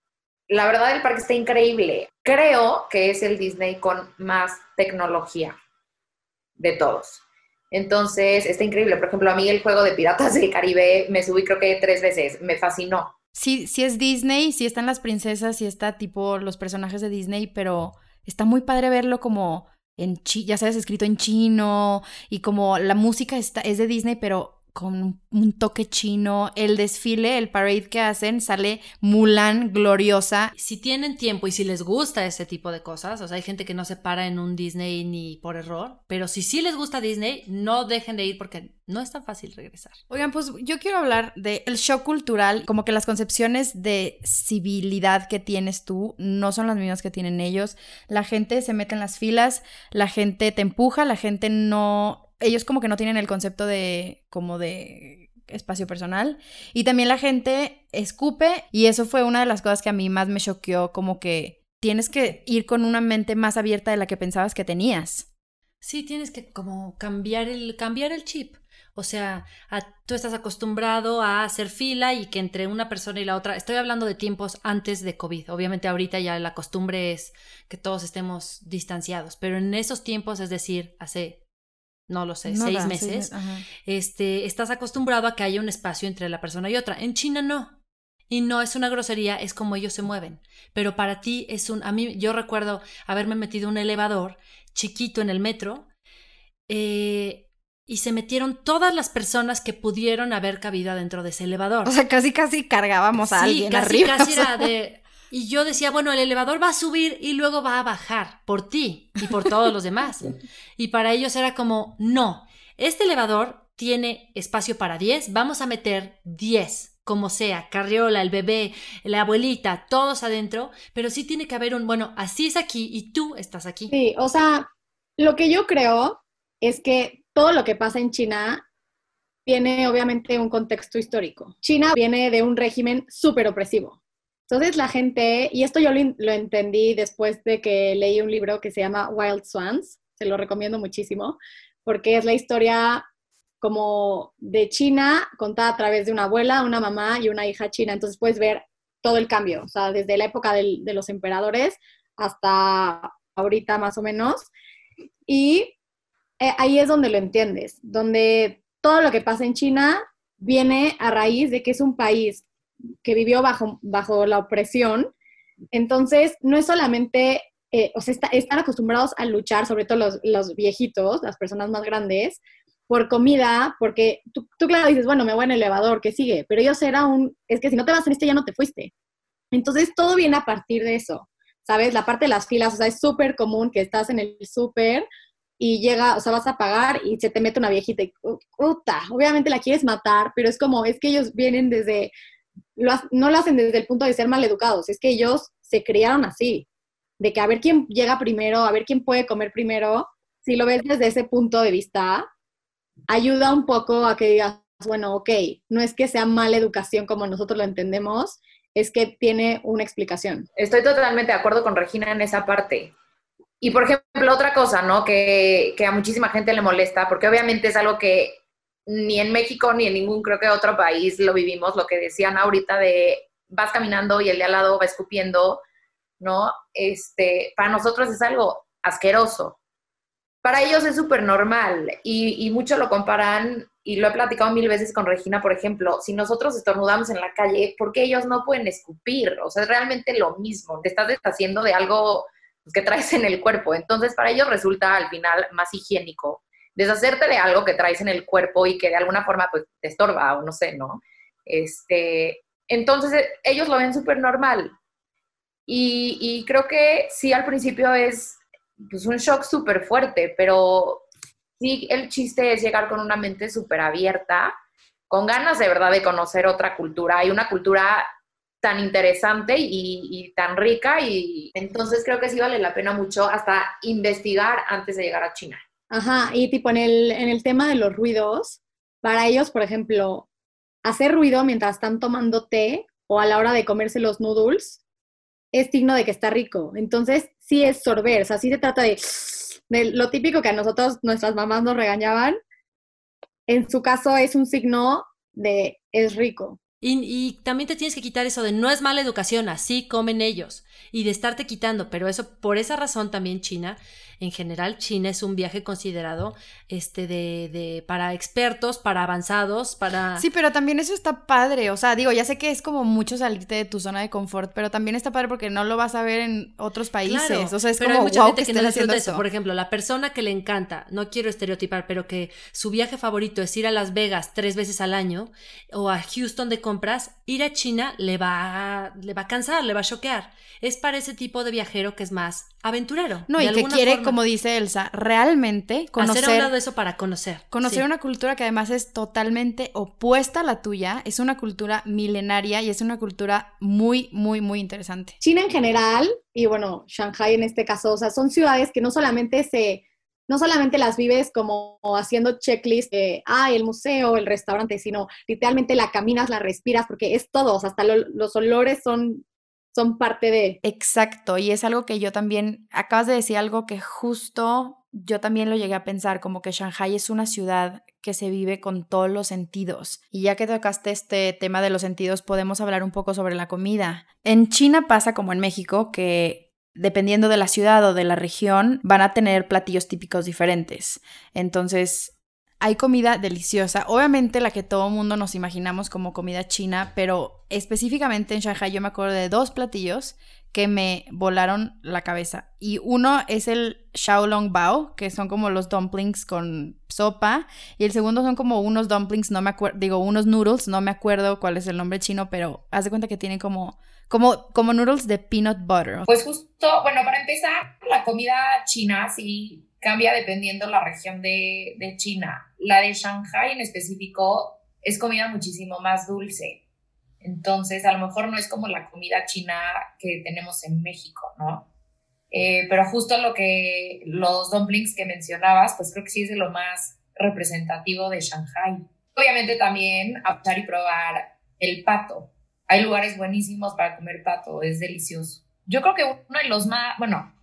La verdad, el parque está increíble. Creo que es el Disney con más tecnología de todos. Entonces, está increíble. Por ejemplo, a mí el juego de Piratas del Caribe me subí creo que tres veces. Me fascinó. Sí, sí es Disney, sí están las princesas, sí está tipo los personajes de Disney, pero está muy padre verlo como en ya sabes, escrito en chino y como la música está, es de Disney, pero con un toque chino. El desfile, el parade que hacen, sale Mulan gloriosa. Si tienen tiempo y si les gusta ese tipo de cosas, o sea, hay gente que no se para en un Disney ni por error, pero si sí les gusta Disney, no dejen de ir porque no es tan fácil regresar. Oigan, pues yo quiero hablar del el shock cultural, como que las concepciones de civilidad que tienes tú no son las mismas que tienen ellos. La gente se mete en las filas, la gente te empuja, la gente no ellos como que no tienen el concepto de como de espacio personal y también la gente escupe y eso fue una de las cosas que a mí más me choqueó como que tienes que ir con una mente más abierta de la que pensabas que tenías. Sí, tienes que como cambiar el cambiar el chip. O sea, tú estás acostumbrado a hacer fila y que entre una persona y la otra, estoy hablando de tiempos antes de COVID. Obviamente ahorita ya la costumbre es que todos estemos distanciados, pero en esos tiempos, es decir, hace no lo sé, seis meses, este, estás acostumbrado a que haya un espacio entre la persona y otra. En China no. Y no es una grosería, es como ellos se mueven. Pero para ti es un... A mí, yo recuerdo haberme metido un elevador chiquito en el metro eh, y se metieron todas las personas que pudieron haber cabido dentro de ese elevador. O sea, casi casi cargábamos a alguien casi, Casi era de y yo decía, bueno, el elevador va a subir y luego va a bajar por ti y por todos los demás. Y para ellos era como, no, este elevador tiene espacio para 10, vamos a meter 10, como sea, carriola, el bebé, la abuelita, todos adentro, pero sí tiene que haber un, bueno, así es aquí y tú estás aquí. Sí, o sea, lo que yo creo es que todo lo que pasa en China tiene obviamente un contexto histórico. China viene de un régimen súper opresivo. Entonces la gente, y esto yo lo, entendí después de que leí un libro que se llama Wild Swans, se lo recomiendo muchísimo, porque es la historia como de China contada a través de una abuela, una mamá y una hija china. Entonces puedes ver todo el cambio, o sea, desde la época de los emperadores hasta ahorita más o menos. Y eh, ahí es donde lo entiendes, donde todo lo que pasa en China viene a raíz de que es un país que vivió bajo, bajo la opresión. Entonces, no es solamente, eh, o sea, están acostumbrados a luchar, sobre todo los, los, viejitos, las personas más grandes, por comida, porque tú, tú, claro, dices, bueno, me voy en el elevador, ¿qué sigue? Pero ellos era un, es que si no te vas en este ya no te fuiste. Entonces, todo viene a partir de eso, ¿sabes? La parte de las filas, o sea, es súper común que estás en el súper y llega, o sea, vas a pagar y se te mete una viejita y, puta, obviamente la quieres matar, pero es como, es que ellos vienen desde no lo hacen desde el punto de ser mal educados, es que ellos se criaron así, de que a ver quién llega primero, a ver quién puede comer primero. Si lo ves desde ese punto de vista, ayuda un poco a que digas, bueno, ok, no es que sea mala educación como nosotros lo entendemos, es que tiene una explicación. Estoy totalmente de acuerdo con Regina en esa parte. Y por ejemplo, otra cosa, ¿no? Que, que a muchísima gente le molesta, porque obviamente es algo que ni en México ni en ningún creo que otro país lo vivimos, lo que decían ahorita de vas caminando y el de al lado va escupiendo. ¿no? Este, para nosotros es algo asqueroso. Para ellos es súper normal y, y mucho lo comparan, y lo he platicado mil veces con Regina, por ejemplo, si nosotros estornudamos en la calle, ¿por qué ellos no pueden escupir? O sea, es realmente lo mismo, te estás deshaciendo de algo pues, que traes en el cuerpo. Entonces, para ellos resulta al final más higiénico deshacerte de algo que traes en el cuerpo y que de alguna forma pues te estorba o no sé, ¿no? Este, entonces eh, ellos lo ven súper normal. Y, creo que sí al principio es pues, un shock súper fuerte, pero sí el chiste es llegar con una mente súper abierta, con ganas de verdad de conocer otra cultura. y una cultura tan interesante y, y, tan rica y entonces creo que sí vale la pena mucho hasta investigar antes de llegar a China. Ajá, y tipo en el, en el tema de los ruidos, para ellos, por ejemplo, hacer ruido mientras están tomando té o a la hora de comerse los noodles es signo de que está rico. Entonces, sí es sorber, o sea, sí se trata de, de lo típico que a nosotros nuestras mamás nos regañaban. En su caso es un signo de es rico. Y, también te tienes que quitar eso de no es mala educación, así comen ellos, y de estarte quitando, pero eso, por esa razón también China, en general, China es un viaje considerado este de, de para expertos, para avanzados, para... Sí, pero también eso está padre, o sea, digo, ya sé que es como mucho salirte de tu zona de confort, pero también está padre porque no lo vas a ver en otros países, o sea, es como, hay mucha gente que, no haciendo eso. Por ejemplo, la persona que le encanta, no quiero estereotipar, pero que su viaje favorito es ir a Las Vegas tres veces al año, o a Houston de compras, ir a China le va, a, le va a cansar, le va a choquear. Es para ese tipo de viajero que es más aventurero. No, y que quiere, como dice Elsa, realmente conocer. Hacer a un eso para conocer. Conocer una cultura que además es totalmente opuesta a la tuya. Es una cultura milenaria y es una cultura muy, muy, muy interesante. China en general, y bueno, Shanghai en este caso, o sea, son ciudades que no solamente se no solamente las vives como haciendo checklist de, ah, el museo, el restaurante, sino literalmente la caminas, la respiras, porque es todo, hasta los olores son, son parte de... Exacto, y es algo que yo también, acabas de decir algo que justo yo también lo llegué a pensar, como que Shanghai es una ciudad que se vive con todos los sentidos. Y ya que tocaste este tema de los sentidos, podemos hablar un poco sobre la comida. En China pasa como en México, que dependiendo de la ciudad o de la región, van a tener platillos típicos diferentes. Entonces, hay comida deliciosa, obviamente la que todo mundo nos imaginamos como comida china, pero específicamente en Shanghai yo me acuerdo de dos platillos que me volaron la cabeza. Y uno es el Xiaolong Bao, que son como los dumplings con sopa, y el segundo son como unos dumplings, no me acuerdo, digo, unos noodles, no me acuerdo cuál es el nombre chino, pero haz de cuenta que tienen como como, como noodles de peanut butter. Pues justo, bueno, para empezar, la comida china sí cambia dependiendo la región de, China. La de Shanghai en específico es comida muchísimo más dulce. Entonces, a lo mejor no es como la comida china que tenemos en México, ¿no? Eh, pero justo lo que los dumplings que mencionabas, pues creo que sí es de lo más representativo de Shanghai. Obviamente también aptar y probar el pato. Hay lugares buenísimos para comer pato, es delicioso. Yo creo que uno de los más, bueno,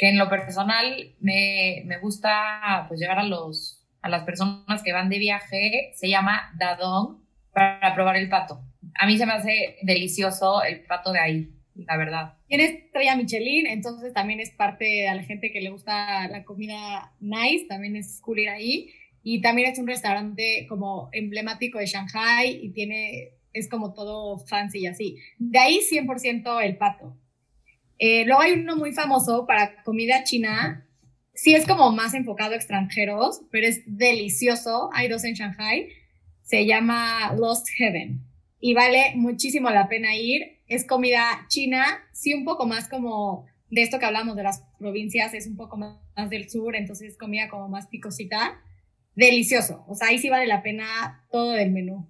que en lo personal me, me gusta pues llevar a los a las personas que van de viaje, se llama Dadong para probar el pato. A mí se me hace delicioso el pato de ahí, la verdad. Tiene estrella Michelin, entonces también es parte a la gente que le gusta la comida nice, también es cool ir ahí. Y también es un restaurante como emblemático de Shanghai y tiene es como todo fancy y así. De ahí 100% el pato. Eh, luego hay uno muy famoso para comida china. Sí es como más enfocado extranjeros, pero es delicioso. Hay dos en Shanghai. Se llama Lost Heaven. Y vale muchísimo la pena ir. Es comida china, sí un poco más como de esto que hablamos de las provincias, es un poco más del sur, entonces es comida como más picosita. Delicioso. O sea, ahí sí vale la pena todo el menú.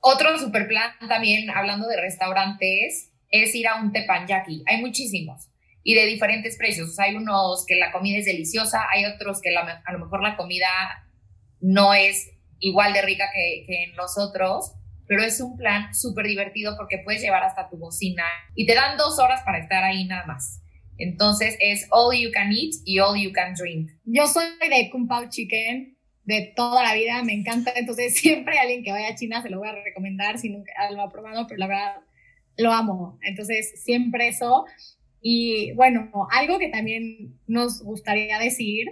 Otro super plan también, hablando de restaurantes, es ir a un tepanyaki. Hay muchísimos y de diferentes precios. hay unos que la comida es deliciosa, hay otros que a lo mejor la comida no es igual de rica que, que en los otros, pero es un plan súper divertido porque puedes llevar hasta tu bocina y te dan dos horas para estar ahí nada más. Entonces es all you can eat y all you can drink. Yo soy de Kung Pao Chicken, de toda la vida, me encanta. Entonces, siempre alguien que vaya a China se lo voy a recomendar si nunca lo ha probado, pero la verdad lo amo. Entonces, siempre eso. Y bueno, algo que también nos gustaría decir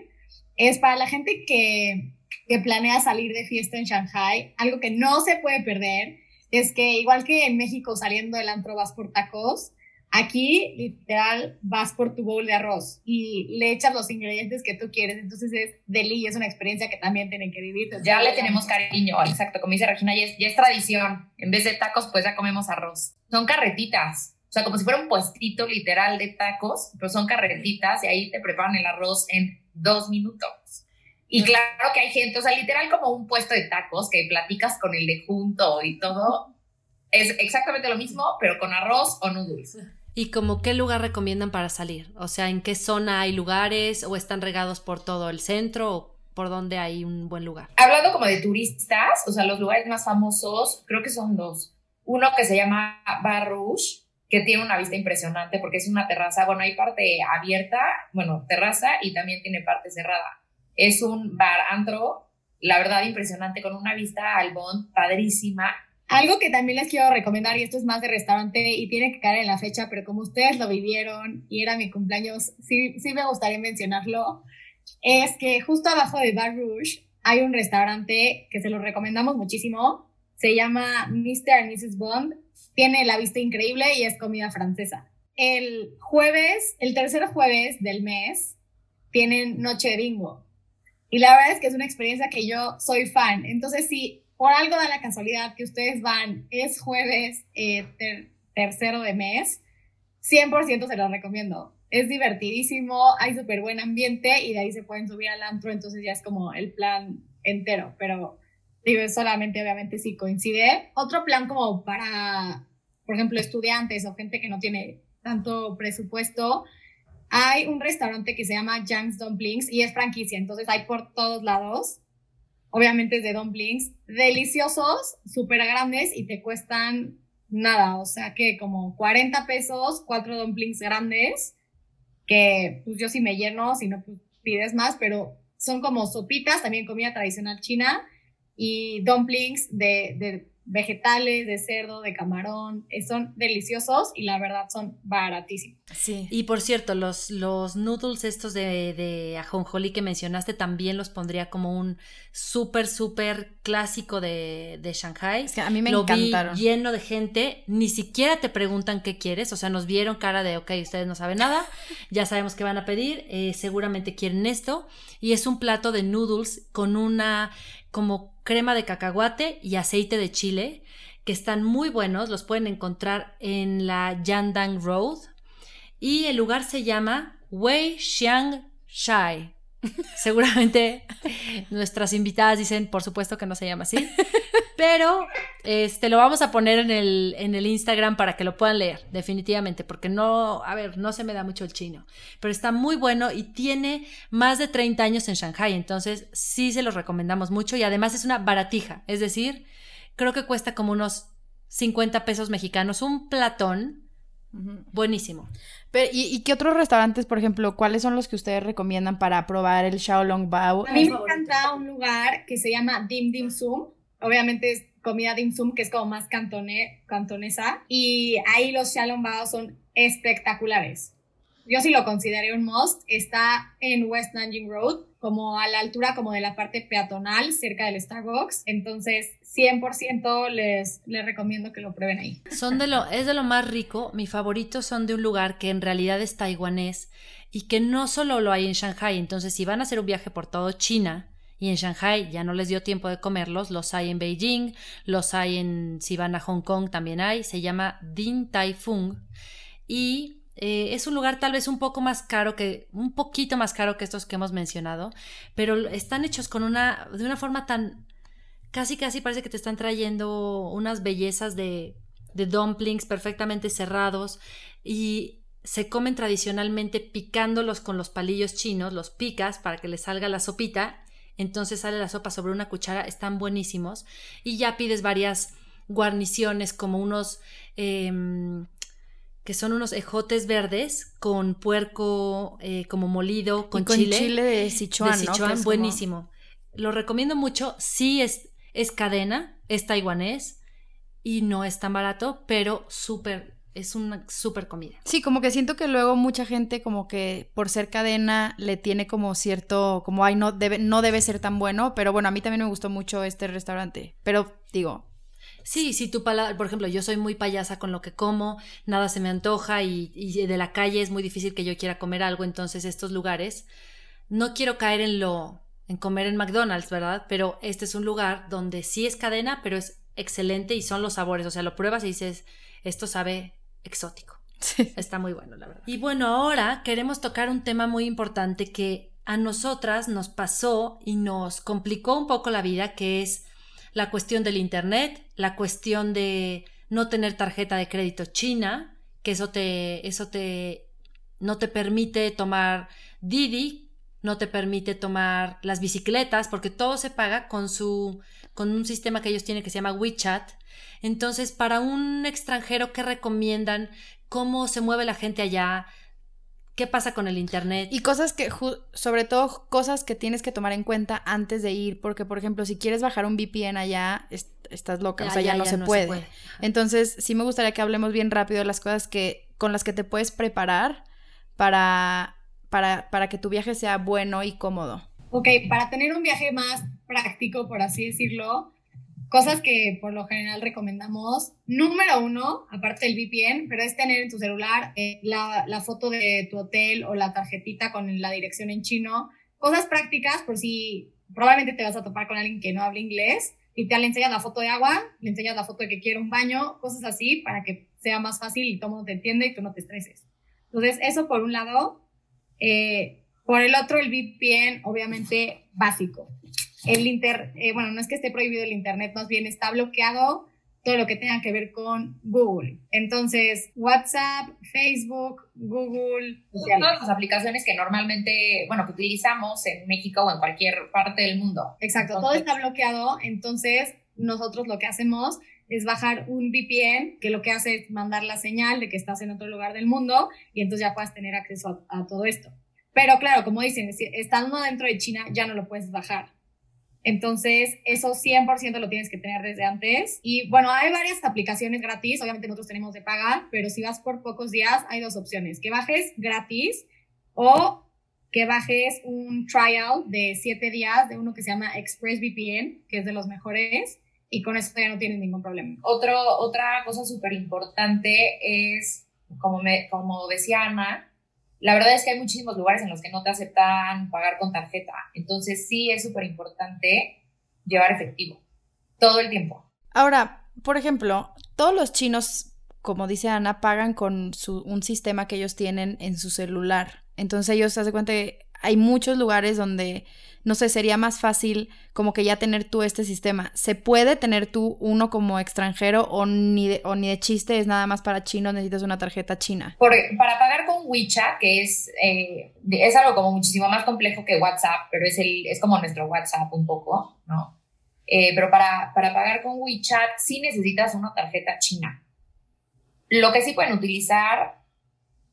es para la gente que, que planea salir de fiesta en Shanghai, algo que no se puede perder es que igual que en México saliendo del antro vas por tacos, aquí literal vas por tu bowl de arroz y le echas los ingredientes que tú quieres, entonces es deli, es una experiencia que también tienen que vivir. Ya le tenemos cariño, exacto, como dice Regina, ya es, ya es tradición, en vez de tacos pues ya comemos arroz. Son carretitas, o sea, como si fuera un puestito literal de tacos, pero son carretitas y ahí te preparan el arroz en dos minutos. Y claro que hay gente, o sea, literal como un puesto de tacos que platicas con el de junto y todo. Es exactamente lo mismo, pero con arroz o noodles. ¿Y como qué lugar recomiendan para salir? O sea, ¿en qué zona hay lugares o están regados por todo el centro o por dónde hay un buen lugar? Hablando como de turistas, o sea, los lugares más famosos, creo que son dos. Uno que se llama Bar Rouge, que tiene una vista impresionante porque es una terraza, bueno, hay parte abierta, bueno, terraza y también tiene parte cerrada. Es un bar antro, la verdad impresionante, con una vista al Bond padrísima. Algo que también les quiero recomendar, y esto es más de restaurante y tiene que caer en la fecha, pero como ustedes lo vivieron y era mi cumpleaños, sí, sí me gustaría mencionarlo, es que justo abajo de Bar Rouge hay un restaurante que se lo recomendamos muchísimo, se llama Mr. and Mrs. Bond, tiene la vista increíble y es comida francesa. El jueves, el tercer jueves del mes, tienen noche de bingo. Y la verdad es que es una experiencia que yo soy fan. Entonces, si por algo da la casualidad que ustedes van, es jueves eh, tercero de mes, 100% se lo recomiendo. Es divertidísimo, hay súper buen ambiente y de ahí se pueden subir al antro, entonces ya es como el plan entero, pero digo, solamente obviamente si coincide. Otro plan como para, por ejemplo, estudiantes o gente que no tiene tanto presupuesto, hay un restaurante que se llama Jang's Dumplings y es franquicia, entonces hay por todos lados. Obviamente es de dumplings, deliciosos, súper grandes y te cuestan nada, o sea que como 40 pesos, cuatro dumplings grandes, que pues yo sí me lleno, si no pues pides más, pero son como sopitas, también comida tradicional china y dumplings de, de vegetales, de cerdo, de camarón, eh, son deliciosos y la verdad son baratísimos. Sí. Y por cierto, los, los noodles estos de, de ajonjolí que mencionaste también los pondría como un súper, súper clásico de, de Shanghai. Es que a mí me Lo encantaron. vi lleno de gente, ni siquiera te preguntan qué quieres, o sea, nos vieron cara de, ok, ustedes no saben nada, ya sabemos qué van a pedir, eh, seguramente quieren esto, y es un plato de noodles con una como crema de cacahuate y aceite de chile, que están muy buenos, los pueden encontrar en la Yandang Road, y el lugar se llama Wei Xiang Shai. Seguramente nuestras invitadas dicen, por supuesto que no se llama así, pero este lo vamos a poner en el, en el Instagram para que lo puedan leer, definitivamente, porque no, a ver, no se me da mucho el chino, pero está muy bueno y tiene más de 30 años en Shanghai, entonces sí se los recomendamos mucho y además es una baratija, es decir, creo que cuesta como unos 50 pesos mexicanos, un platón buenísimo. Pero, ¿y, ¿y, qué otros restaurantes, por ejemplo, cuáles son los que ustedes recomiendan para probar el Xiaolong Bao? A mí me encanta un lugar que se llama Dim Dim Sum. Obviamente es comida dim sum, que es como más cantone, cantonesa. Y ahí los Xiaolong Bao son espectaculares. Yo sí lo considero un must. Está en West Nanjing Road, como a la altura como de la parte peatonal, cerca del Starbucks. Entonces, 100% les, les recomiendo que lo prueben ahí. Son de lo, es de lo más rico. Mis favoritos son de un lugar que en realidad es taiwanés y que no solo lo hay en Shanghai. Entonces, si van a hacer un viaje por todo China y en Shanghai ya no les dio tiempo de comerlos, los hay en Beijing, los hay en, si van a Hong Kong también hay. Se llama Din Tai Fung y eh, es un lugar tal vez un poco más caro que, un poquito más caro que estos que hemos mencionado, pero están hechos con una, de una forma tan, casi casi parece que te están trayendo unas bellezas de, de dumplings perfectamente cerrados y se comen tradicionalmente picándolos con los palillos chinos, los picas para que les salga la sopita, entonces sale la sopa sobre una cuchara, están buenísimos y ya pides varias guarniciones como unos... Eh, que son unos ejotes verdes con puerco eh, como molido, con, con chile. chile de Sichuan, de Sichuan ¿no? buenísimo. Como... Lo recomiendo mucho. Sí es, es cadena, es taiwanés y no es tan barato, pero súper es una súper comida. Sí, como que siento que luego mucha gente como que por ser cadena le tiene como cierto, como ay, no debe, no debe ser tan bueno, pero bueno, a mí también me gustó mucho este restaurante, pero digo... Sí, si tu palabra, por ejemplo, yo soy muy payasa con lo que como, nada se me antoja y, y de la calle es muy difícil que yo quiera comer algo, entonces estos lugares, no quiero caer en lo, en comer en McDonald's, ¿verdad? Pero este es un lugar donde sí es cadena, pero es excelente y son los sabores, o sea, lo pruebas y dices, esto sabe exótico. Sí. Está muy bueno, la verdad. Y bueno, ahora queremos tocar un tema muy importante que a nosotras nos pasó y nos complicó un poco la vida, que es la cuestión del Internet, la cuestión de no tener tarjeta de crédito china, que eso te, eso te, no te permite tomar Didi, no te permite tomar las bicicletas, porque todo se paga con su, con un sistema que ellos tienen que se llama WeChat. Entonces, para un extranjero, ¿qué recomiendan? ¿Cómo se mueve la gente allá? ¿Qué pasa con el Internet? Y cosas que, sobre todo, cosas que tienes que tomar en cuenta antes de ir, porque, por ejemplo, si quieres bajar un VPN allá, estás loca, o sea, ya, no, se, puede. Entonces, sí me gustaría que hablemos bien rápido de las cosas que, con las que te puedes preparar para, para, para que tu viaje sea bueno y cómodo. Ok, para tener un viaje más práctico, por así decirlo, Cosas que por lo general recomendamos. Número uno, aparte del VPN, pero es tener en tu celular eh, la, la, foto de tu hotel o la tarjetita con la dirección en chino. Cosas prácticas por si probablemente te vas a topar con alguien que no habla inglés y te le enseñas la foto de agua, le enseñas la foto de que quiere un baño, cosas así para que sea más fácil y todo el mundo te entiende y tú no te estreses. Entonces, eso por un lado. Eh, por el otro, el VPN, obviamente, básico el inter, eh, bueno, no es que esté prohibido el Internet, más bien está bloqueado todo lo que tenga que ver con Google. Entonces, WhatsApp, Facebook, Google. Todas las aplicaciones que normalmente, bueno, que utilizamos en México o en cualquier parte del mundo. Exacto, todo está bloqueado. Entonces, nosotros lo que hacemos es bajar un VPN que lo que hace es mandar la señal de que estás en otro lugar del mundo y entonces ya puedas tener acceso a, a todo esto. Pero claro, como dicen, estando dentro de China ya no lo puedes bajar. Entonces, eso 100% lo tienes que tener desde antes. Y bueno, hay varias aplicaciones gratis, obviamente nosotros tenemos de pagar, pero si vas por pocos días, hay dos opciones, que bajes gratis o que bajes un trial de 7 días de uno que se llama ExpressVPN, que es de los mejores, y con eso ya no tienes ningún problema. Otro, otra cosa súper importante es, como, me, como decía Ana, la verdad es que hay muchísimos lugares en los que no te aceptan pagar con tarjeta. Entonces sí es súper importante llevar efectivo todo el tiempo. Ahora, por ejemplo, todos los chinos, como dice Ana, pagan con un sistema que ellos tienen en su celular. Entonces ellos se hacen cuenta que hay muchos lugares donde no sé, sería más fácil como que ya tener tú este sistema. ¿Se puede tener tú uno como extranjero o ni de, o ni de chiste es nada más para chinos, necesitas una tarjeta china? para pagar con WeChat, que es, eh, es algo como muchísimo más complejo que WhatsApp, pero es, el, es como nuestro WhatsApp un poco, ¿no? Eh, pero para, para pagar con WeChat sí necesitas una tarjeta china. Lo que sí pueden utilizar,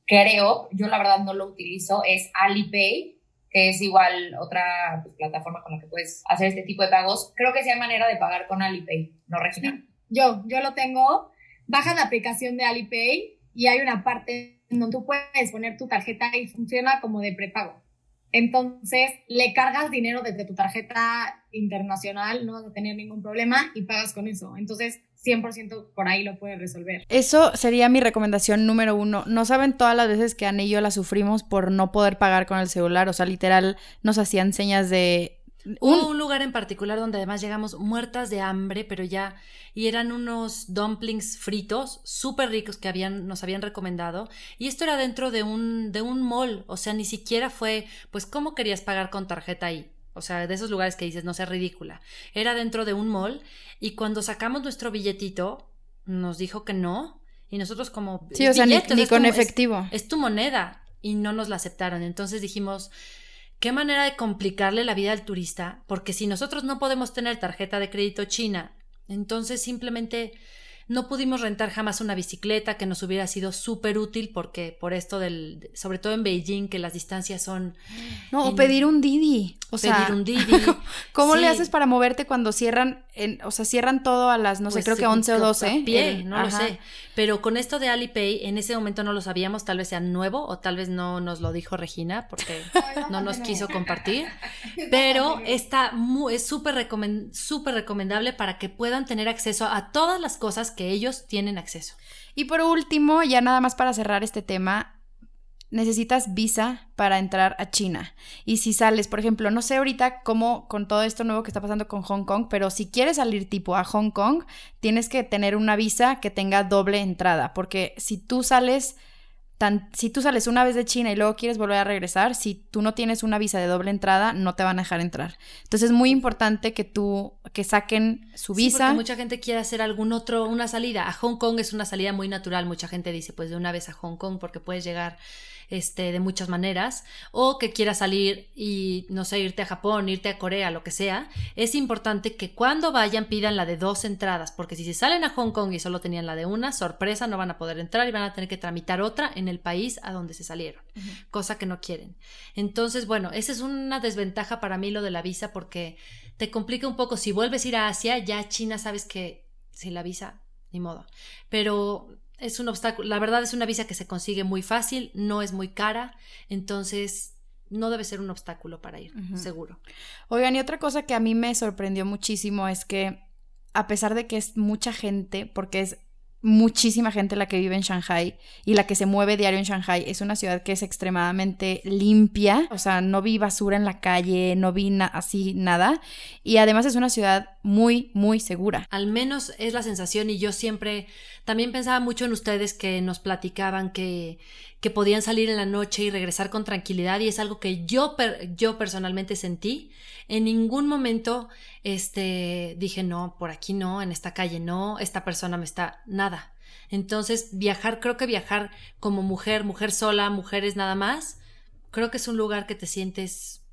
creo, yo la verdad no lo utilizo, es Alipay que es igual otra pues, plataforma con la que puedes hacer este tipo de pagos. Creo que sí hay manera de pagar con Alipay, ¿no, Regina? Yo, yo lo tengo. Baja la aplicación de Alipay y hay una parte donde tú puedes poner tu tarjeta y funciona como de prepago. Entonces, le cargas dinero desde tu tarjeta internacional, no vas a tener ningún problema y pagas con eso. Entonces, 100% por ahí lo puedes resolver. Eso sería mi recomendación número uno. No saben todas las veces que Ana y yo la sufrimos por no poder pagar con el celular. O sea, literal, nos hacían señas de un... un lugar en particular donde además llegamos muertas de hambre, pero ya, y eran unos dumplings fritos súper ricos que habían, nos habían recomendado, y esto era dentro de un, de un mall, o sea, ni siquiera fue, pues, ¿cómo querías pagar con tarjeta ahí? O sea, de esos lugares que dices, no sea ridícula. Era dentro de un mall y cuando sacamos nuestro billetito, nos dijo que no. Y nosotros como... Sí, o sea, ni, con efectivo. Es, tu moneda. Y no nos la aceptaron. Entonces dijimos, qué manera de complicarle la vida al turista. Porque si nosotros no podemos tener tarjeta de crédito china, entonces simplemente no pudimos rentar jamás una bicicleta que nos hubiera sido súper útil porque por esto del, sobre todo en Beijing, que las distancias son... No, o pedir un Didi. O pedir sea, un Didi. ¿cómo le haces para moverte cuando cierran, en, o sea, cierran todo a las, no sé, Pues, creo que eh, 11 o a 12? pie, El- no lo sé. Pero con esto de Alipay, en ese momento no lo sabíamos, tal vez sea nuevo o tal vez no nos lo dijo Regina porque no nos quiso compartir. Pero está mu- es súper recomendable para que puedan tener acceso a todas las cosas que ellos tienen acceso. Y por último, ya nada más para cerrar este tema, necesitas visa para entrar a China. Y si sales, por ejemplo, no sé ahorita cómo con todo esto nuevo que está pasando con Hong Kong, pero si quieres salir tipo a Hong Kong, tienes que tener una visa que tenga doble entrada, porque si tú sales tan, si tú sales una vez de China y luego quieres volver a regresar, si tú no tienes una visa de doble entrada, no te van a dejar entrar. Entonces es muy importante que tú que saquen su Sí, visa. porque mucha gente quiere hacer algún otro, una salida. A Hong Kong es una salida muy natural. Mucha gente dice, pues de una vez a Hong Kong, porque puedes llegar este, de muchas maneras. O que quieras salir y, no sé, irte a Japón, irte a Corea, lo que sea. Es importante que cuando vayan pidan la de dos entradas, porque si se salen a Hong Kong y solo tenían la de una, sorpresa, no van a poder entrar y van a tener que tramitar otra en el país a donde se salieron, cosa que no quieren. Entonces, bueno, esa es una desventaja para mí lo de la visa, porque te complica un poco. Si vuelves a ir a Asia, ya China sabes que sin la visa, ni modo. Pero es un obstáculo. La verdad es una visa que se consigue muy fácil, no es muy cara, entonces no debe ser un obstáculo para ir, seguro. Oigan, y otra cosa que a mí me sorprendió muchísimo es que a pesar de que es mucha gente, porque es muchísima gente la que vive en Shanghai y la que se mueve diario en Shanghai, es una ciudad que es extremadamente limpia, o sea, no vi basura en la calle, no vi así nada, y además es una ciudad muy, muy segura. Al menos es la sensación y yo siempre también pensaba mucho en ustedes que nos platicaban que, que podían salir en la noche y regresar con tranquilidad y es algo que yo, yo personalmente sentí. En ningún momento este, dije, no, por aquí no, en esta calle no, esta persona me está, nada. Entonces, viajar, creo que viajar como mujer, mujer sola, mujeres nada más, creo que es un lugar que te sientes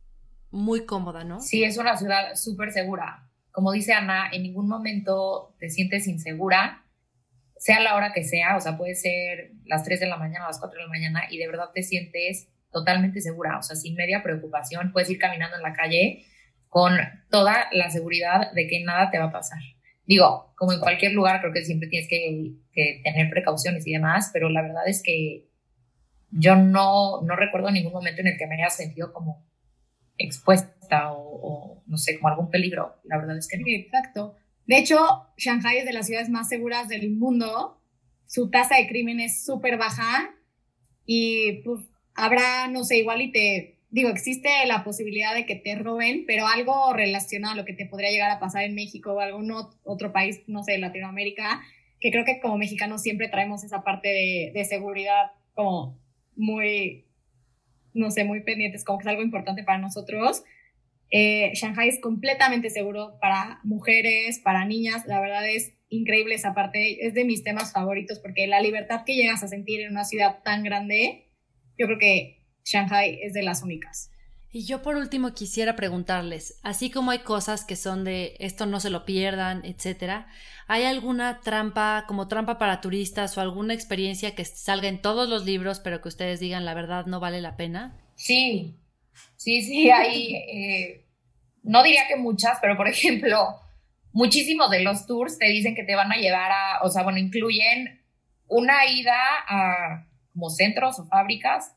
muy cómoda, ¿no? Sí, es una ciudad súper segura. Como dice Ana, en ningún momento te sientes insegura, sea la hora que sea, o sea, puede ser las 3 de la mañana, las 4 de la mañana, y de verdad te sientes totalmente segura, o sea, sin media preocupación, puedes ir caminando en la calle con toda la seguridad de que nada te va a pasar. Digo, como en cualquier lugar, creo que siempre tienes que, que tener precauciones y demás, pero la verdad es que yo no, no recuerdo ningún momento en el que me haya sentido como expuesta o, o, no sé, como algún peligro. La verdad es que no. Sí, exacto. De hecho, Shanghai es de las ciudades más seguras del mundo. Su tasa de crimen es súper baja y pues habrá, no sé, igual y te, digo, existe la posibilidad de que te roben, pero algo relacionado a lo que te podría llegar a pasar en México o algún ot- otro país, no sé, Latinoamérica, que creo que como mexicanos siempre traemos esa parte de, de seguridad como muy, no sé, muy pendientes, como que es algo importante para nosotros. Eh, Shanghai es completamente seguro para mujeres, para niñas. La verdad es increíble esa parte. Es de mis temas favoritos porque la libertad que llegas a sentir en una ciudad tan grande, yo creo que Shanghai es de las únicas. Y yo por último quisiera preguntarles, así como hay cosas que son de esto no se lo pierdan, etcétera, ¿hay alguna trampa como trampa para turistas o alguna experiencia que salga en todos los libros pero que ustedes digan la verdad no vale la pena? Sí, sí, sí, hay, eh, no diría que muchas, pero por ejemplo, muchísimos de los tours te dicen que te van a llevar a, o sea, bueno, incluyen una ida a como centros o fábricas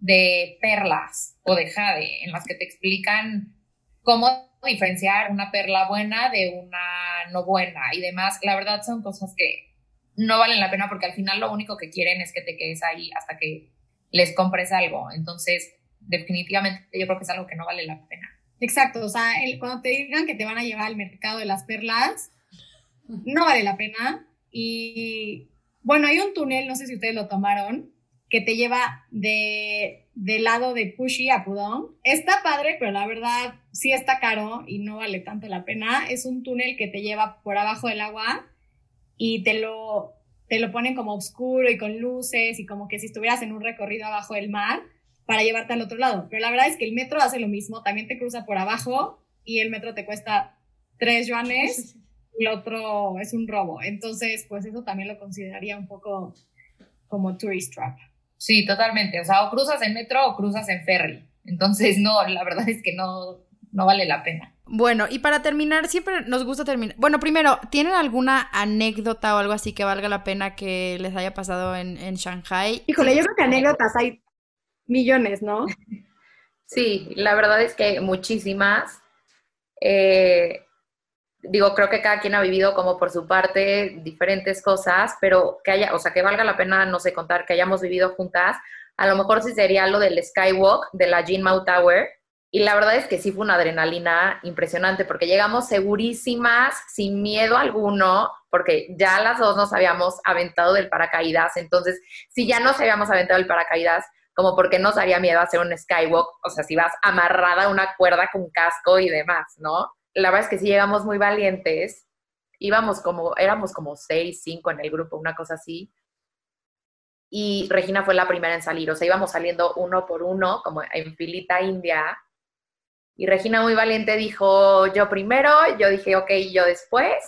de perlas o de jade, en las que te explican cómo diferenciar una perla buena de una no buena y demás. La verdad son cosas que no valen la pena porque al final lo único que quieren es que te quedes ahí hasta que les compres algo. Entonces, definitivamente yo creo que es algo que no vale la pena. Exacto, o sea, el- cuando te digan que te van a llevar al mercado de las perlas, no vale la pena. Y bueno, hay un túnel, no sé si ustedes lo tomaron, que te lleva de, del lado de Pushi a Pudong. Está padre, pero la verdad sí está caro y no vale tanto la pena. Es un túnel que te lleva por abajo del agua y te lo, te lo ponen como oscuro y con luces y como que si estuvieras en un recorrido abajo del mar para llevarte al otro lado. Pero la verdad es que el metro hace lo mismo, también te cruza por abajo y el metro te cuesta tres yuanes lo otro es un robo. Entonces, pues eso también lo consideraría un poco como tourist trap. Sí, totalmente. O sea, o cruzas en metro o cruzas en ferry. Entonces, no, la verdad es que no, no vale la pena. Bueno, y para terminar, siempre nos gusta terminar. Bueno, primero, ¿tienen alguna anécdota o algo así que valga la pena que les haya pasado en, en Shanghai? Híjole, yo creo que anécdotas hay millones, ¿no? Sí, la verdad es que muchísimas. Eh, digo, creo que cada quien ha vivido como por su parte diferentes cosas, pero que haya, o sea, que valga la pena, no sé, contar que hayamos vivido juntas. A lo mejor sí sería lo del Skywalk de la Jinmao Tower, y la verdad es que sí fue una adrenalina impresionante porque llegamos segurísimas, sin miedo alguno, porque ya las dos nos habíamos aventado del paracaídas. Entonces, si ya nos habíamos aventado del paracaídas, como porque nos haría miedo hacer un skywalk, o sea, si vas amarrada a una cuerda con casco y demás, ¿no? La verdad es que sí llegamos muy valientes. Íbamos como, éramos como seis, cinco en el grupo, una cosa así. Y Regina fue la primera en salir, o sea, íbamos saliendo uno por uno, como en filita india y Regina muy valiente dijo, yo primero, yo dije, ok, yo después.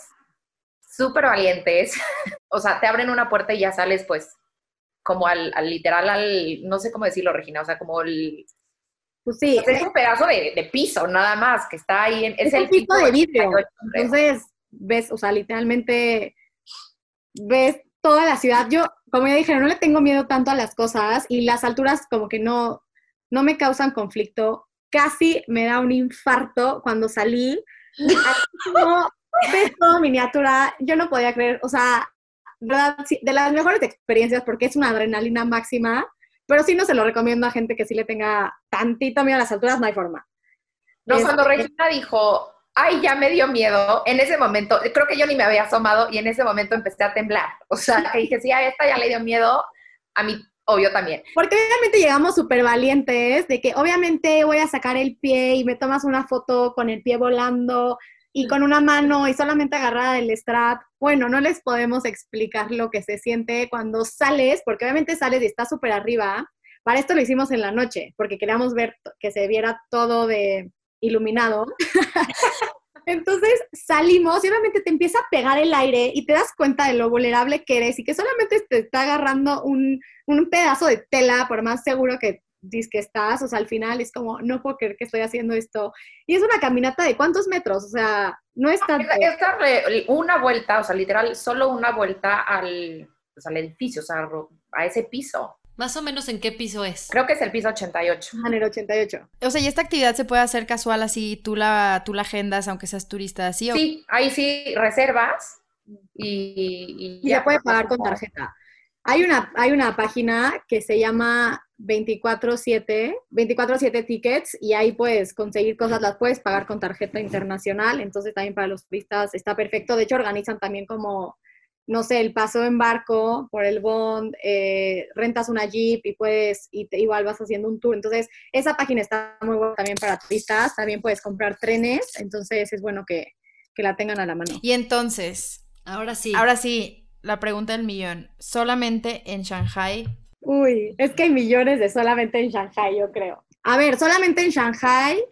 Súper valientes. o sea, te abren una puerta y ya sales pues como al, literal, al, no sé cómo decirlo, Regina, o sea, como el... Pues sí. es un pedazo de, piso, nada más, que está ahí. En, es, el piso de vidrio. Entonces, ves, o sea, literalmente ves toda la ciudad. Yo, como ya dije, no le tengo miedo tanto a las cosas y las alturas como que no, no me causan conflicto casi me da un infarto cuando salí. como, ves todo miniatura, yo no podía creer, o sea, de las mejores experiencias porque es una adrenalina máxima, pero sí no se lo recomiendo a gente que sí le tenga tantito miedo a las alturas, no hay forma. No, cuando Regina dijo, ay, ya me dio miedo, en ese momento, creo que yo ni me había asomado y en ese momento empecé a temblar. O sea, que dije, sí, a esta ya le dio miedo, a mí obvio también. Porque obviamente llegamos súper valientes, de que obviamente voy a sacar el pie y me tomas una foto con el pie volando y con una mano y solamente agarrada del strap. Bueno, no les podemos explicar lo que se siente cuando sales, porque obviamente sales y estás súper arriba. Para esto lo hicimos en la noche, porque queríamos ver que se viera todo de iluminado. Entonces salimos y obviamente te empieza a pegar el aire y te das cuenta de lo vulnerable que eres y que solamente te está agarrando un, pedazo de tela, por más seguro que dices que estás, o sea, al final es como, no puedo creer que estoy haciendo esto. Y es una caminata de cuántos metros, o sea, no es tanto. Es, una vuelta, o sea, literal, solo una vuelta al, pues, al edificio, o sea, a ese piso. Más o menos en qué piso es. Creo que es el piso 88. Ah, en el 88. O sea, y esta actividad se puede hacer casual así, tú la, tú la agendas, aunque seas turista, así. Sí, ahí sí reservas y, y, ya. puede pagar con tarjeta. Hay una, hay una página que se llama 24-7, 24-7 Tickets, y ahí puedes conseguir cosas, las puedes pagar con tarjeta internacional, entonces también para los turistas está perfecto. De hecho, organizan también como no sé, el paso en barco por el bond, eh, rentas una jeep y puedes, y te, igual vas haciendo un tour. Entonces, esa página está muy buena también para turistas, también puedes comprar trenes, entonces es bueno que, que la tengan a la mano. Y entonces, ahora sí. Ahora sí, la pregunta del millón, ¿solamente en Shanghai? Uy, es que hay millones de solamente en Shanghai, yo creo. A ver, solamente en Shanghai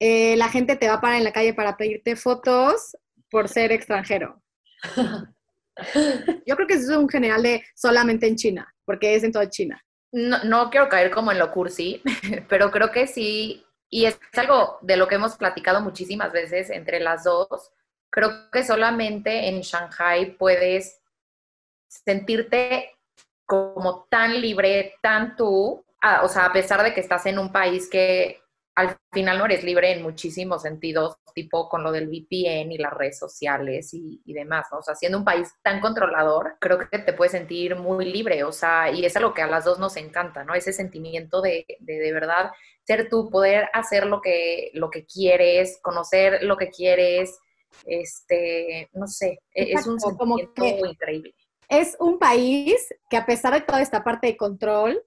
eh, la gente te va a parar en la calle para pedirte fotos por ser extranjero. Yo creo que eso es un general de solamente en China, porque es en toda China. No, no quiero caer como en lo cursi, pero creo que sí, y es algo de lo que hemos platicado muchísimas veces entre las dos. Creo que solamente en Shanghai puedes sentirte como tan libre, tan tú, o sea, a pesar de que estás en un país que al final no eres libre en muchísimos sentidos, tipo con lo del VPN y las redes sociales y, demás, ¿no? O sea, siendo un país tan controlador, creo que te puedes sentir muy libre, o sea, y es algo que a las dos nos encanta, ¿no? Ese sentimiento de, de, verdad ser tú, poder hacer lo que, lo que quieres, conocer lo que quieres, este, no sé, e, es un sentimiento increíble. Es un país que a pesar de toda esta parte de control,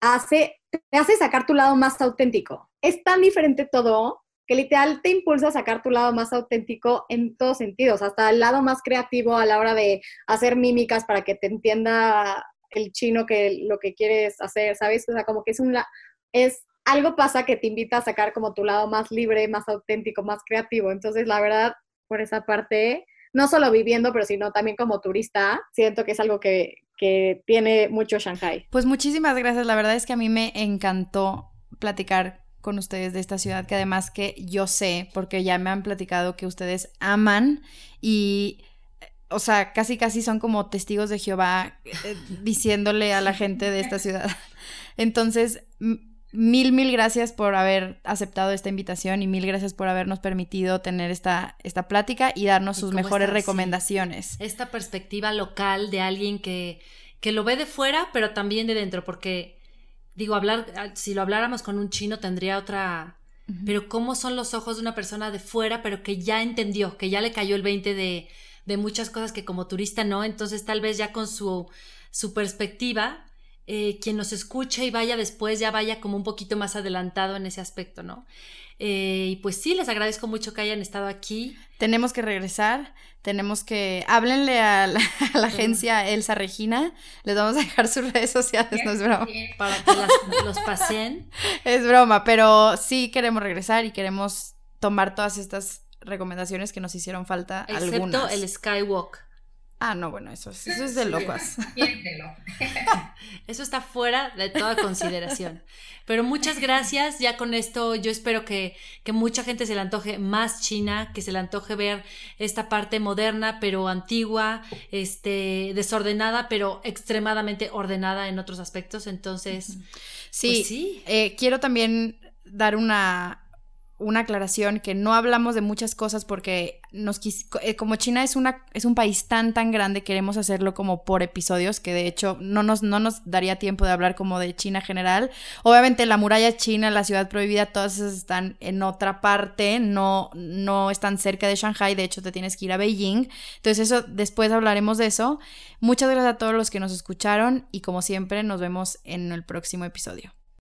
hace, te hace sacar tu lado más auténtico. Es tan diferente todo que literal te impulsa a sacar tu lado más auténtico en todos sentidos, hasta el lado más creativo a la hora de hacer mímicas para que te entienda el chino que lo que quieres hacer, ¿sabes? O sea, como que es un es algo pasa que te invita a sacar como tu lado más libre, más auténtico, más creativo. Entonces, la verdad, por esa parte, no solo viviendo, pero sino también como turista. Siento que es algo que, que tiene mucho Shanghai. Pues muchísimas gracias, la verdad es que a mí me encantó platicar con ustedes de esta ciudad, que además que yo sé, porque ya me han platicado que ustedes aman y o sea, casi casi son como testigos de Jehová eh, diciéndole a la gente de esta ciudad. Entonces, mil, mil gracias por haber aceptado esta invitación y mil gracias por habernos permitido tener esta, esta plática y darnos sus mejores recomendaciones. Esta perspectiva local de alguien que, que lo ve de fuera, pero también de dentro, porque digo, hablar, ah, si lo habláramos con un chino tendría otra... Pero cómo son los ojos de una persona de fuera, pero que ya entendió, que ya le cayó el 20 de, de muchas cosas que como turista no, entonces tal vez ya con su, su perspectiva eh, quien nos escuche y vaya después ya vaya como un poquito más adelantado en ese aspecto, ¿no? Eh, y pues sí, les agradezco mucho que hayan estado aquí. Tenemos que regresar, tenemos que... Háblenle a la, agencia Elsa Regina, les vamos a dejar sus redes sociales, no es broma. Para que los pasen. Es broma, pero sí queremos regresar y queremos tomar todas estas recomendaciones que nos hicieron falta. Excepto el Skywalk. Ah, no, bueno, eso, eso es de locos. eso está fuera de toda consideración. Pero muchas gracias. Ya con esto yo espero que, que, mucha gente se le antoje más China, que se le antoje ver esta parte moderna, pero antigua, este, desordenada, pero extremadamente ordenada en otros aspectos. Entonces, sí, pues sí. Eh, quiero también dar una una aclaración que no hablamos de muchas cosas porque nos eh, como China es una es un país tan tan grande queremos hacerlo como por episodios que de hecho no nos no nos daría tiempo de hablar como de China general. Obviamente la muralla china la ciudad prohibida todas esas están en otra parte no no están cerca de Shanghai de hecho te tienes que ir a Beijing. Entonces eso después hablaremos de eso. Muchas gracias a todos los que nos escucharon y como siempre nos vemos en el próximo episodio